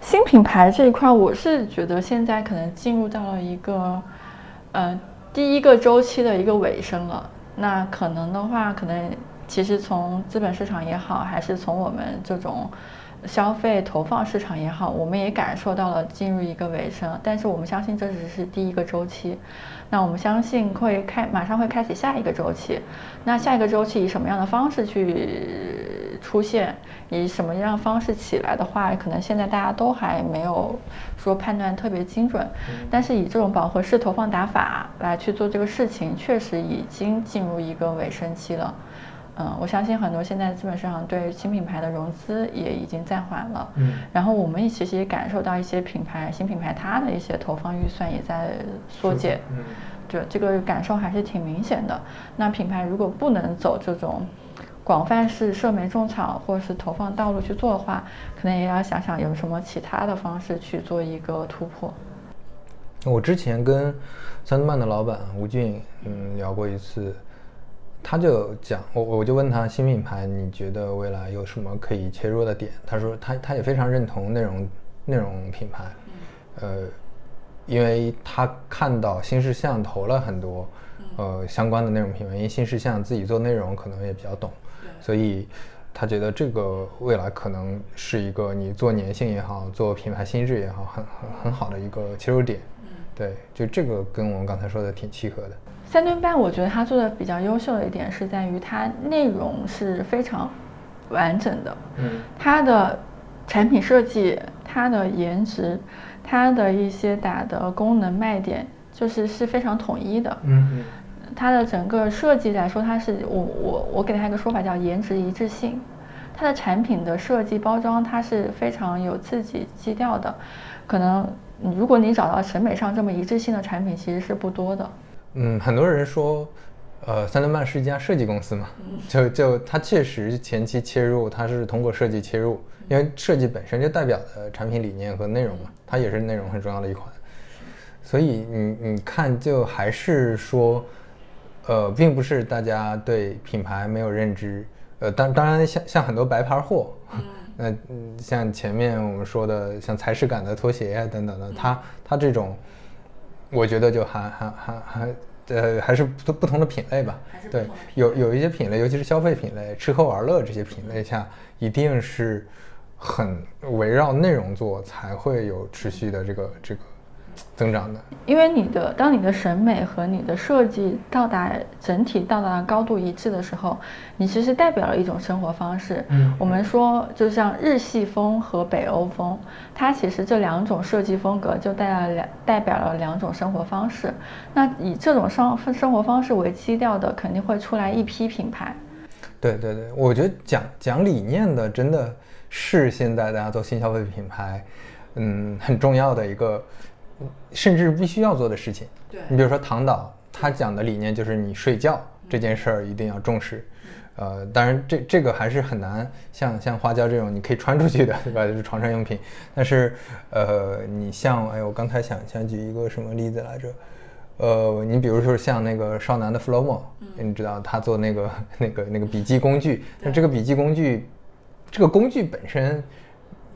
新品牌这一块，我是觉得现在可能进入到了一个，呃，第一个周期的一个尾声了。那可能的话，可能其实从资本市场也好，还是从我们这种消费投放市场也好，我们也感受到了进入一个尾声。但是我们相信这只是第一个周期，那我们相信会开，马上会开启下一个周期。那下一个周期以什么样的方式去出现，以什么样的方式起来的话，可能现在大家都还没有说判断特别精准。但是以这种饱和式投放打法来去做这个事情，确实已经进入一个尾声期了。嗯，我相信很多现在资本市场对新品牌的融资也已经暂缓了。嗯，然后我们也其实也感受到一些品牌新品牌它的一些投放预算也在缩减。嗯，就这个感受还是挺明显的。那品牌如果不能走这种广泛式社媒种草或是投放道路去做的话，可能也要想想有什么其他的方式去做一个突破。我之前跟三顿半的老板吴俊嗯聊过一次。他就讲我，我就问他新品牌，你觉得未来有什么可以切入的点？他说他他也非常认同内容内容品牌，呃，因为他看到新事项投了很多呃相关的内容品牌，因为新事项自己做内容可能也比较懂，所以他觉得这个未来可能是一个你做粘性也好，做品牌心智也好，很很很好的一个切入点。对，就这个跟我们刚才说的挺契合的。三顿半，我觉得它做的比较优秀的一点是在于它内容是非常完整的。嗯，它的产品设计、它的颜值、它的一些打的功能卖点，就是是非常统一的。嗯嗯，它的整个设计来说，它是我我我给它一个说法叫颜值一致性。它的产品的设计包装，它是非常有自己基调的。可能如果你找到审美上这么一致性的产品，其实是不多的。嗯，很多人说，呃，三顿半是一家设计公司嘛，就就它确实前期切入，它是通过设计切入，因为设计本身就代表的产品理念和内容嘛，它也是内容很重要的一款，所以你你看，就还是说，呃，并不是大家对品牌没有认知，呃，当当然像像很多白牌货，那像前面我们说的像踩屎感的拖鞋啊等等的，它它这种。我觉得就还还还还呃还是不不同的品类吧，对，有有一些品类，尤其是消费品类、吃喝玩乐这些品类下，一定是很围绕内容做，才会有持续的这个这个。增长的，因为你的当你的审美和你的设计到达整体到达高度一致的时候，你其实代表了一种生活方式。嗯，我们说就像日系风和北欧风，它其实这两种设计风格就代表两代表了两种生活方式。那以这种生生活方式为基调的，肯定会出来一批品牌。对对对，我觉得讲讲理念的，真的是现在大家做新消费品牌，嗯，很重要的一个。甚至必须要做的事情。对你比如说唐导，他讲的理念就是你睡觉这件事儿一定要重视。呃，当然这这个还是很难，像像花椒这种你可以穿出去的，对吧？就是床上用品。但是呃，你像哎，我刚才想想举一个什么例子来着？呃，你比如说像那个少男的 Flomo，你知道他做那个 那个那个笔记工具，那这个笔记工具，这个工具本身。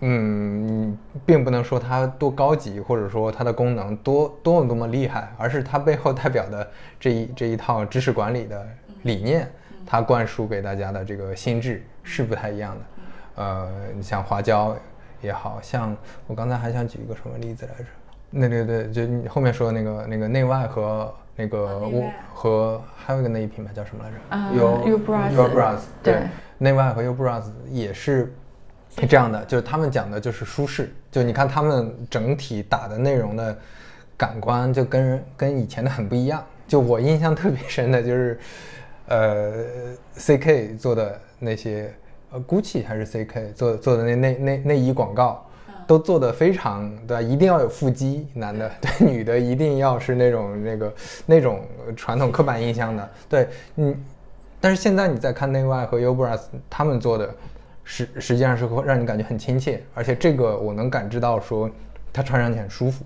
嗯，并不能说它多高级，或者说它的功能多多么多么厉害，而是它背后代表的这一这一套知识管理的理念，它灌输给大家的这个心智是不太一样的。呃，你像花椒也好像我刚才还想举一个什么例子来着？那对对，就你后面说的那个那个内外和那个和还有一个内衣品牌叫什么来着？有 Ubras，对，内外和 Ubras 也是。这样的就是他们讲的就是舒适，就你看他们整体打的内容的感官就跟跟以前的很不一样。就我印象特别深的就是，呃，CK 做的那些，呃，GUCCI 还是 CK 做做的那那那内衣广告，都做的非常对吧？一定要有腹肌，男的对，女的一定要是那种那个那种传统刻板印象的，对，嗯。但是现在你再看内外和 Ubras 他们做的。实实际上是会让你感觉很亲切，而且这个我能感知到，说它穿上去很舒服。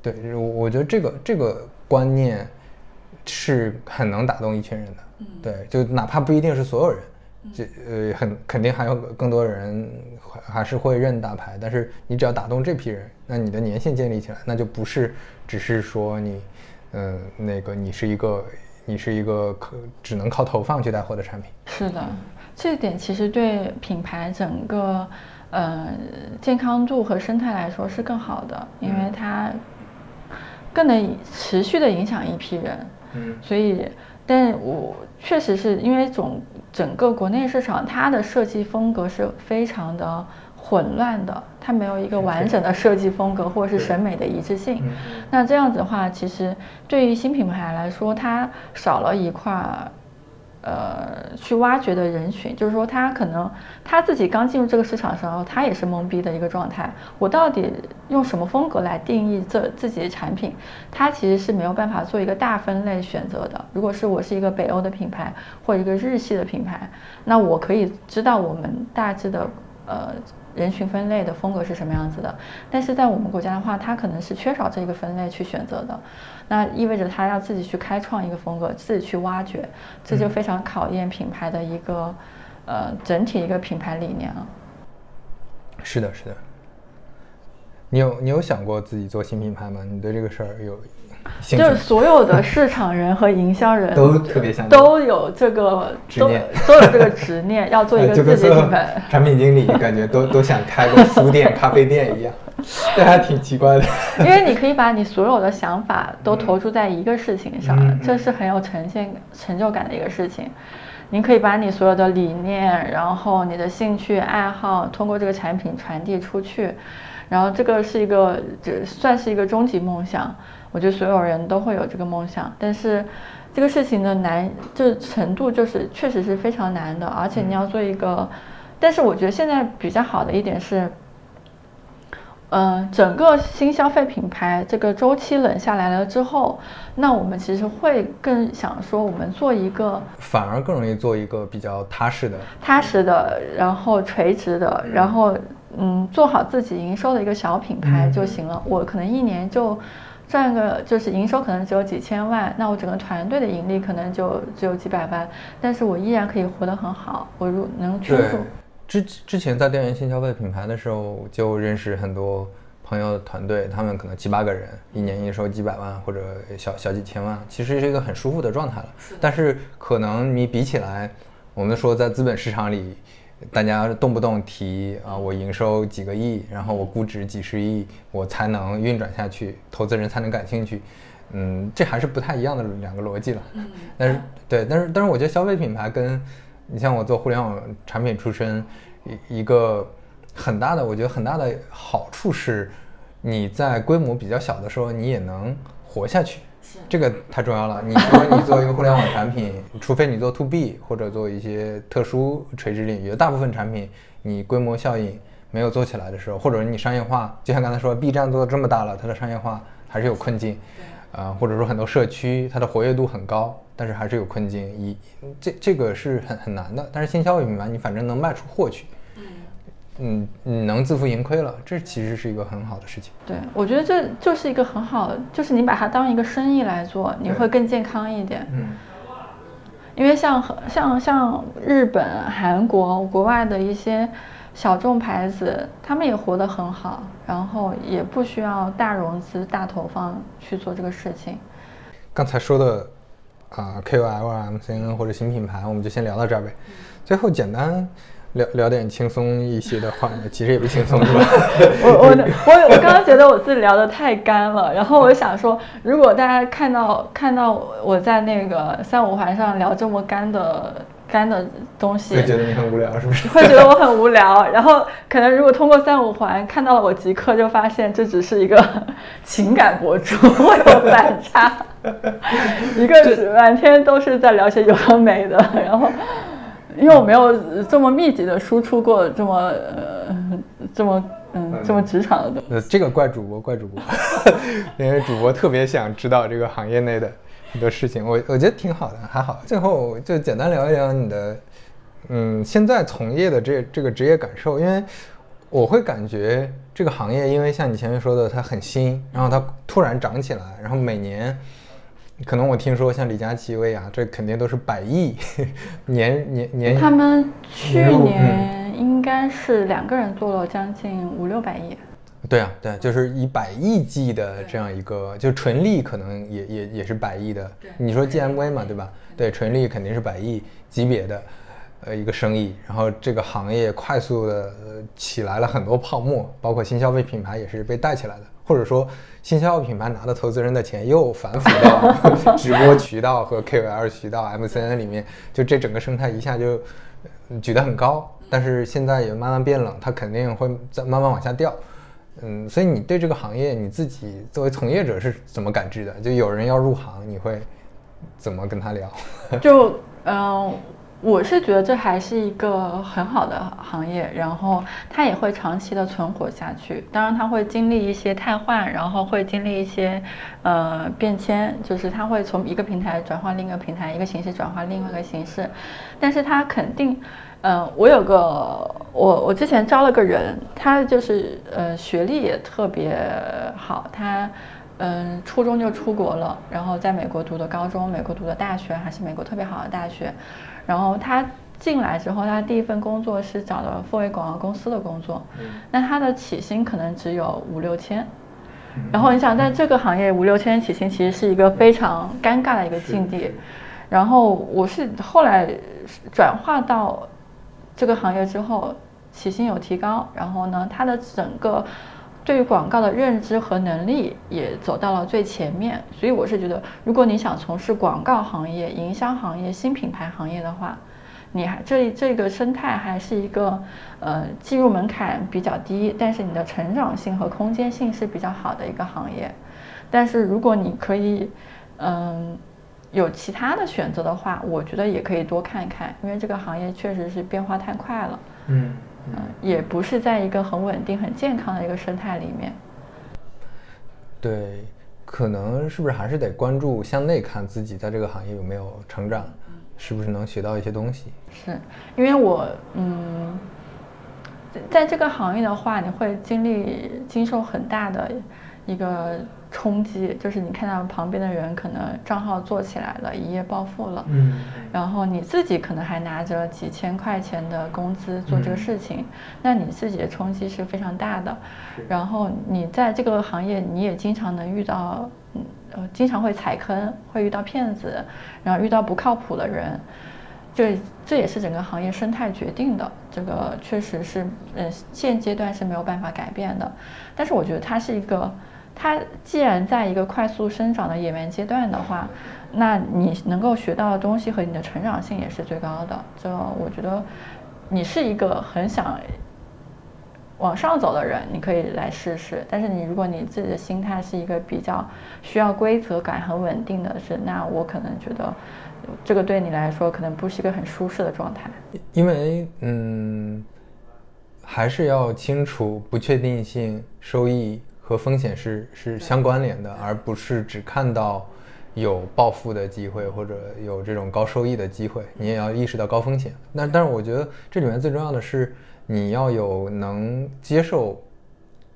对，我我觉得这个这个观念是很能打动一群人的。对，就哪怕不一定是所有人，就呃很肯定还有更多人还是会认大牌，但是你只要打动这批人，那你的粘性建立起来，那就不是只是说你，呃那个你是一个你是一个可只能靠投放去带货的产品。是的，这点其实对品牌整个呃健康度和生态来说是更好的，因为它更能持续的影响一批人。嗯，所以，但我确实是因为总整个国内市场它的设计风格是非常的混乱的，它没有一个完整的设计风格或者是审美的一致性。那这样子的话，其实对于新品牌来说，它少了一块儿。呃，去挖掘的人群，就是说他可能他自己刚进入这个市场的时候，他也是懵逼的一个状态。我到底用什么风格来定义这自己的产品？他其实是没有办法做一个大分类选择的。如果是我是一个北欧的品牌或者一个日系的品牌，那我可以知道我们大致的呃。人群分类的风格是什么样子的？但是在我们国家的话，它可能是缺少这个分类去选择的，那意味着他要自己去开创一个风格，自己去挖掘，这就非常考验品牌的一个呃整体一个品牌理念了。是的，是的。你有你有想过自己做新品牌吗？你对这个事儿有？就是所有的市场人和营销人都特别想都有这个执念，都有这个执念，要做一个自己品牌。产品经理感觉都都想开个书店、咖啡店一样，这还挺奇怪的。因为你可以把你所有的想法都投注在一个事情上，这是很有呈现成就感的一个事情。你可以把你所有的理念，然后你的兴趣爱好，通过这个产品传递出去，然后这个是一个，这算是一个终极梦想。我觉得所有人都会有这个梦想，但是这个事情的难，这程度就是确实是非常难的，而且你要做一个，但是我觉得现在比较好的一点是，嗯，整个新消费品牌这个周期冷下来了之后，那我们其实会更想说，我们做一个，反而更容易做一个比较踏实的、踏实的，然后垂直的，然后嗯，做好自己营收的一个小品牌就行了。我可能一年就。赚个就是营收可能只有几千万，那我整个团队的盈利可能就只有几百万，但是我依然可以活得很好。我如能去做。之之前在调研新消费品牌的时候，就认识很多朋友的团队，他们可能七八个人，一年营收几百万或者小小几千万，其实是一个很舒服的状态了。但是可能你比起来，我们说在资本市场里。大家动不动提啊，我营收几个亿，然后我估值几十亿，我才能运转下去，投资人才能感兴趣。嗯，这还是不太一样的两个逻辑了。嗯，但是对，但是但是我觉得消费品牌跟你像我做互联网产品出身，一一个很大的，我觉得很大的好处是，你在规模比较小的时候，你也能活下去。这个太重要了。你 说你做一个互联网产品，除非你做 to B 或者做一些特殊垂直领域，大部分产品你规模效应没有做起来的时候，或者你商业化，就像刚才说，B 站做的这么大了，它的商业化还是有困境。啊，或者说很多社区它的活跃度很高，但是还是有困境。一这这个是很很难的。但是新消费品牌，你反正能卖出货去。嗯，你能自负盈亏了，这其实是一个很好的事情。对，我觉得这就是一个很好，就是你把它当一个生意来做，你会更健康一点。嗯，因为像像像日本、韩国国外的一些小众牌子，他们也活得很好，然后也不需要大融资、大投放去做这个事情。刚才说的啊，KOL、MCN 或者新品牌，我们就先聊到这儿呗。最后简单。聊聊点轻松一些的话，其实也不轻松，是吧？我我我我刚刚觉得我自己聊的太干了，然后我想说，如果大家看到看到我在那个三五环上聊这么干的干的东西，会觉得你很无聊，是不是？会觉得我很无聊，然后可能如果通过三五环看到了我即刻，就发现这只是一个 情感博主，会有反差，一个是满天都是在聊些有的没的，然后。因为我没有这么密集的输出过这么呃这么嗯这么职场的东西。这个怪主播怪主播，因为主播特别想知道这个行业内的很多事情，我我觉得挺好的，还好。最后就简单聊一聊你的嗯现在从业的这这个职业感受，因为我会感觉这个行业，因为像你前面说的，它很新，然后它突然涨起来，然后每年。可能我听说像李佳琦、薇娅，这肯定都是百亿年年年。他们去年应该是两个人做了将近五六百亿。对啊，对，就是以百亿计的这样一个，就纯利可能也也也是百亿的。你说 GMV 嘛，对吧？对，纯利肯定是百亿级别的，呃，一个生意。然后这个行业快速的起来了很多泡沫，包括新消费品牌也是被带起来的，或者说新消费品牌拿的投资人的钱又反腐到 直播渠道和 KOL 渠道、MCN 里面，就这整个生态一下就举得很高。但是现在也慢慢变冷，它肯定会再慢慢往下掉。嗯，所以你对这个行业你自己作为从业者是怎么感知的？就有人要入行，你会怎么跟他聊？就嗯，我是觉得这还是一个很好的行业，然后它也会长期的存活下去。当然，它会经历一些汰换，然后会经历一些呃变迁，就是它会从一个平台转换另一个平台，一个形式转换另外一个形式，但是它肯定。嗯，我有个我我之前招了个人，他就是呃学历也特别好，他嗯初中就出国了，然后在美国读的高中，美国读的大学还是美国特别好的大学，然后他进来之后，他第一份工作是找的富威广告公司的工作，那他的起薪可能只有五六千，然后你想在这个行业五六千起薪其实是一个非常尴尬的一个境地，然后我是后来转化到。这个行业之后起薪有提高，然后呢，他的整个对于广告的认知和能力也走到了最前面。所以我是觉得，如果你想从事广告行业、营销行业、新品牌行业的话，你还这这个生态还是一个呃进入门槛比较低，但是你的成长性和空间性是比较好的一个行业。但是如果你可以嗯。有其他的选择的话，我觉得也可以多看看，因为这个行业确实是变化太快了。嗯嗯，也不是在一个很稳定、很健康的一个生态里面。对，可能是不是还是得关注向内看自己在这个行业有没有成长，是不是能学到一些东西？是因为我嗯，在这个行业的话，你会经历经受很大的一个。冲击就是你看到旁边的人可能账号做起来了，一夜暴富了，嗯，然后你自己可能还拿着几千块钱的工资做这个事情，那你自己的冲击是非常大的。然后你在这个行业，你也经常能遇到，呃，经常会踩坑，会遇到骗子，然后遇到不靠谱的人，这这也是整个行业生态决定的。这个确实是，嗯，现阶段是没有办法改变的。但是我觉得它是一个。它既然在一个快速生长的演员阶段的话，那你能够学到的东西和你的成长性也是最高的。就我觉得，你是一个很想往上走的人，你可以来试试。但是你如果你自己的心态是一个比较需要规则感很稳定的是，那我可能觉得这个对你来说可能不是一个很舒适的状态。因为嗯，还是要清楚不确定性收益。和风险是是相关联的，而不是只看到有暴富的机会或者有这种高收益的机会，你也要意识到高风险。那但是我觉得这里面最重要的是你要有能接受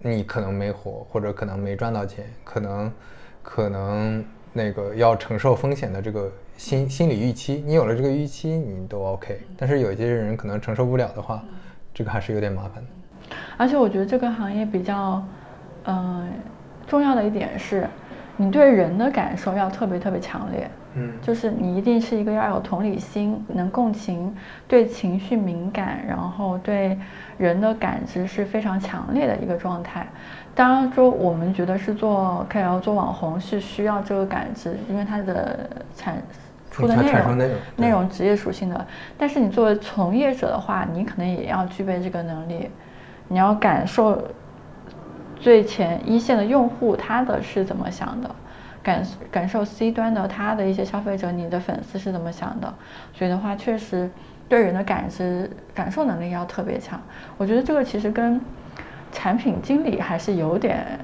你可能没活或者可能没赚到钱，可能可能那个要承受风险的这个心心理预期。你有了这个预期，你都 OK。但是有一些人可能承受不了的话，这个还是有点麻烦的。而且我觉得这个行业比较。嗯，重要的一点是，你对人的感受要特别特别强烈。嗯，就是你一定是一个要有同理心、能共情、对情绪敏感，然后对人的感知是非常强烈的一个状态。当然说，我们觉得是做 KOL、做网红是需要这个感知，因为它的产出的内容内容职业属性的。但是你作为从业者的话，你可能也要具备这个能力，你要感受。最前一线的用户他的是怎么想的，感感受 C 端的他的一些消费者，你的粉丝是怎么想的，所以的话确实对人的感知感受能力要特别强。我觉得这个其实跟产品经理还是有点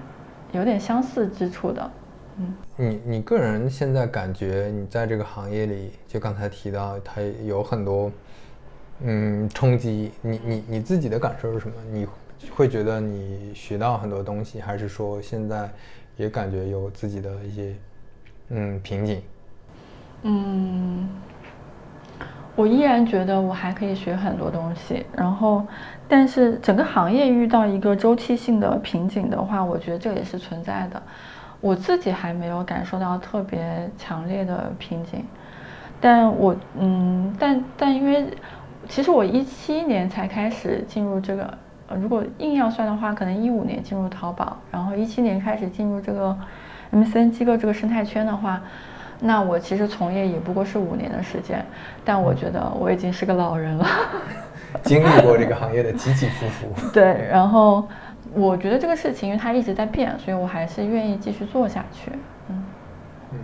有点相似之处的。嗯，你你个人现在感觉你在这个行业里，就刚才提到它有很多嗯冲击，你你你自己的感受是什么？你？会觉得你学到很多东西，还是说现在也感觉有自己的一些嗯瓶颈？嗯，我依然觉得我还可以学很多东西，然后，但是整个行业遇到一个周期性的瓶颈的话，我觉得这也是存在的。我自己还没有感受到特别强烈的瓶颈，但我嗯，但但因为其实我一七年才开始进入这个，如果硬要算的话，可能一五年进入淘宝，然后一七年开始进入这个 MCN 机构这个生态圈的话。那我其实从业也不过是五年的时间，但我觉得我已经是个老人了，经历过这个行业的起起伏伏。对，然后我觉得这个事情因为它一直在变，所以我还是愿意继续做下去。嗯嗯。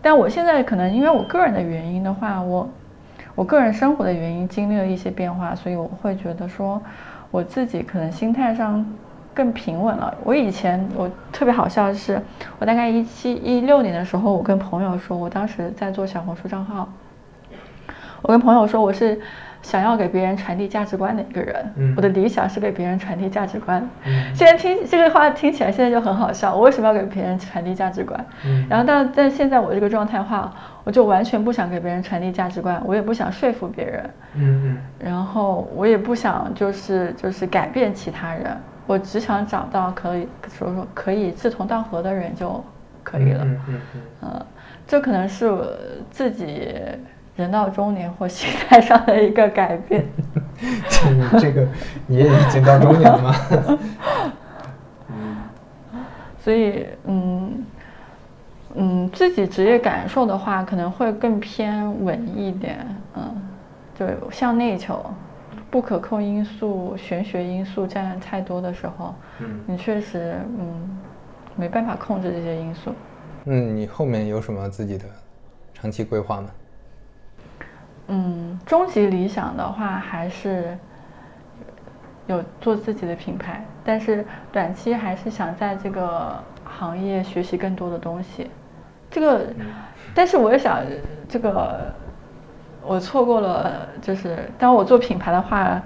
但我现在可能因为我个人的原因的话，我我个人生活的原因经历了一些变化，所以我会觉得说我自己可能心态上。更平稳了。我以前我特别好笑的是，我大概一七一六年的时候，我跟朋友说，我当时在做小红书账号。我跟朋友说，我是想要给别人传递价值观的一个人。我的理想是给别人传递价值观。现在听这个话听起来现在就很好笑。我为什么要给别人传递价值观？然后但但现在我这个状态话，我就完全不想给别人传递价值观，我也不想说服别人。嗯嗯。然后我也不想就是就是改变其他人。我只想找到可以说说可以志同道合的人就可以了。嗯嗯嗯。呃，这可能是我自己人到中年或心态上的一个改变。这个你也已经到中年了吗？嗯。所以，嗯嗯，自己职业感受的话，可能会更偏稳一点。嗯，就向内求。不可控因素、玄学因素占太多的时候，嗯，你确实嗯没办法控制这些因素。嗯，你后面有什么自己的长期规划吗？嗯，终极理想的话还是有做自己的品牌，但是短期还是想在这个行业学习更多的东西。这个，但是我也想这个。我错过了，就是当我做品牌的话，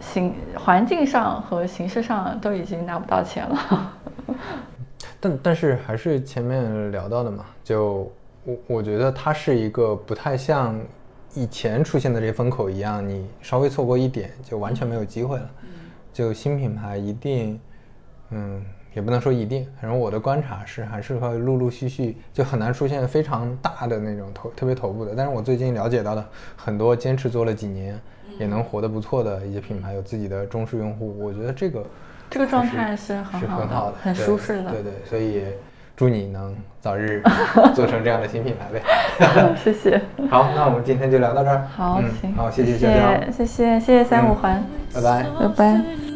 形环境上和形式上都已经拿不到钱了。但但是还是前面聊到的嘛，就我我觉得它是一个不太像以前出现的这些风口一样，你稍微错过一点就完全没有机会了。就新品牌一定，嗯。也不能说一定，反正我的观察是，还是会陆陆续续就很难出现非常大的那种头特别头部的。但是我最近了解到的很多坚持做了几年，也能活得不错的一些品牌，有自己的忠实用户，我觉得这个这个状态是很好的，很舒适的。对对，所以祝你能早日 做成这样的新品牌呗。谢谢。好，那我们今天就聊到这儿。好，行，好，谢谢谢谢谢谢谢三五环，拜拜，拜拜。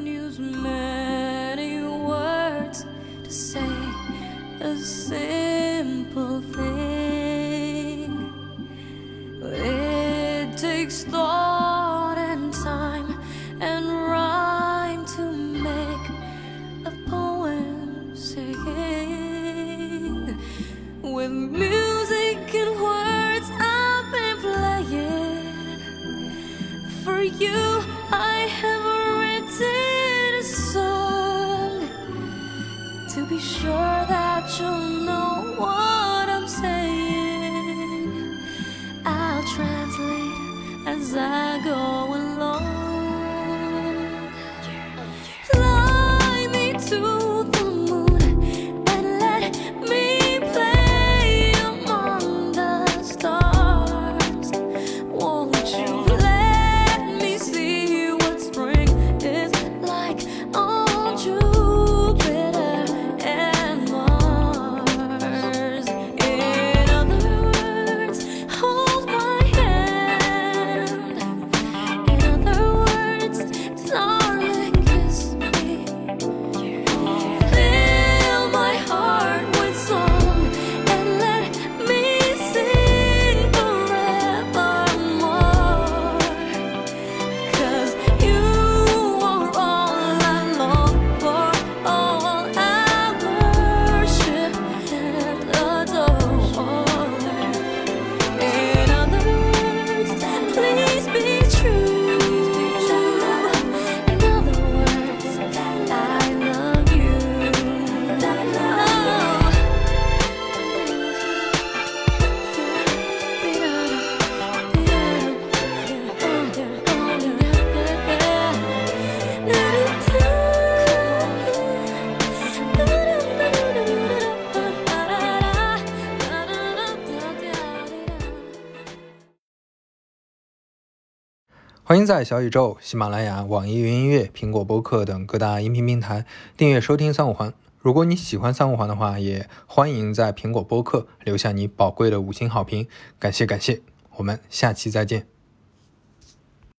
在小宇宙、喜马拉雅、网易云音乐、苹果播客等各大音频平台订阅收听三五环。如果你喜欢三五环的话，也欢迎在苹果播客留下你宝贵的五星好评，感谢感谢。我们下期再见。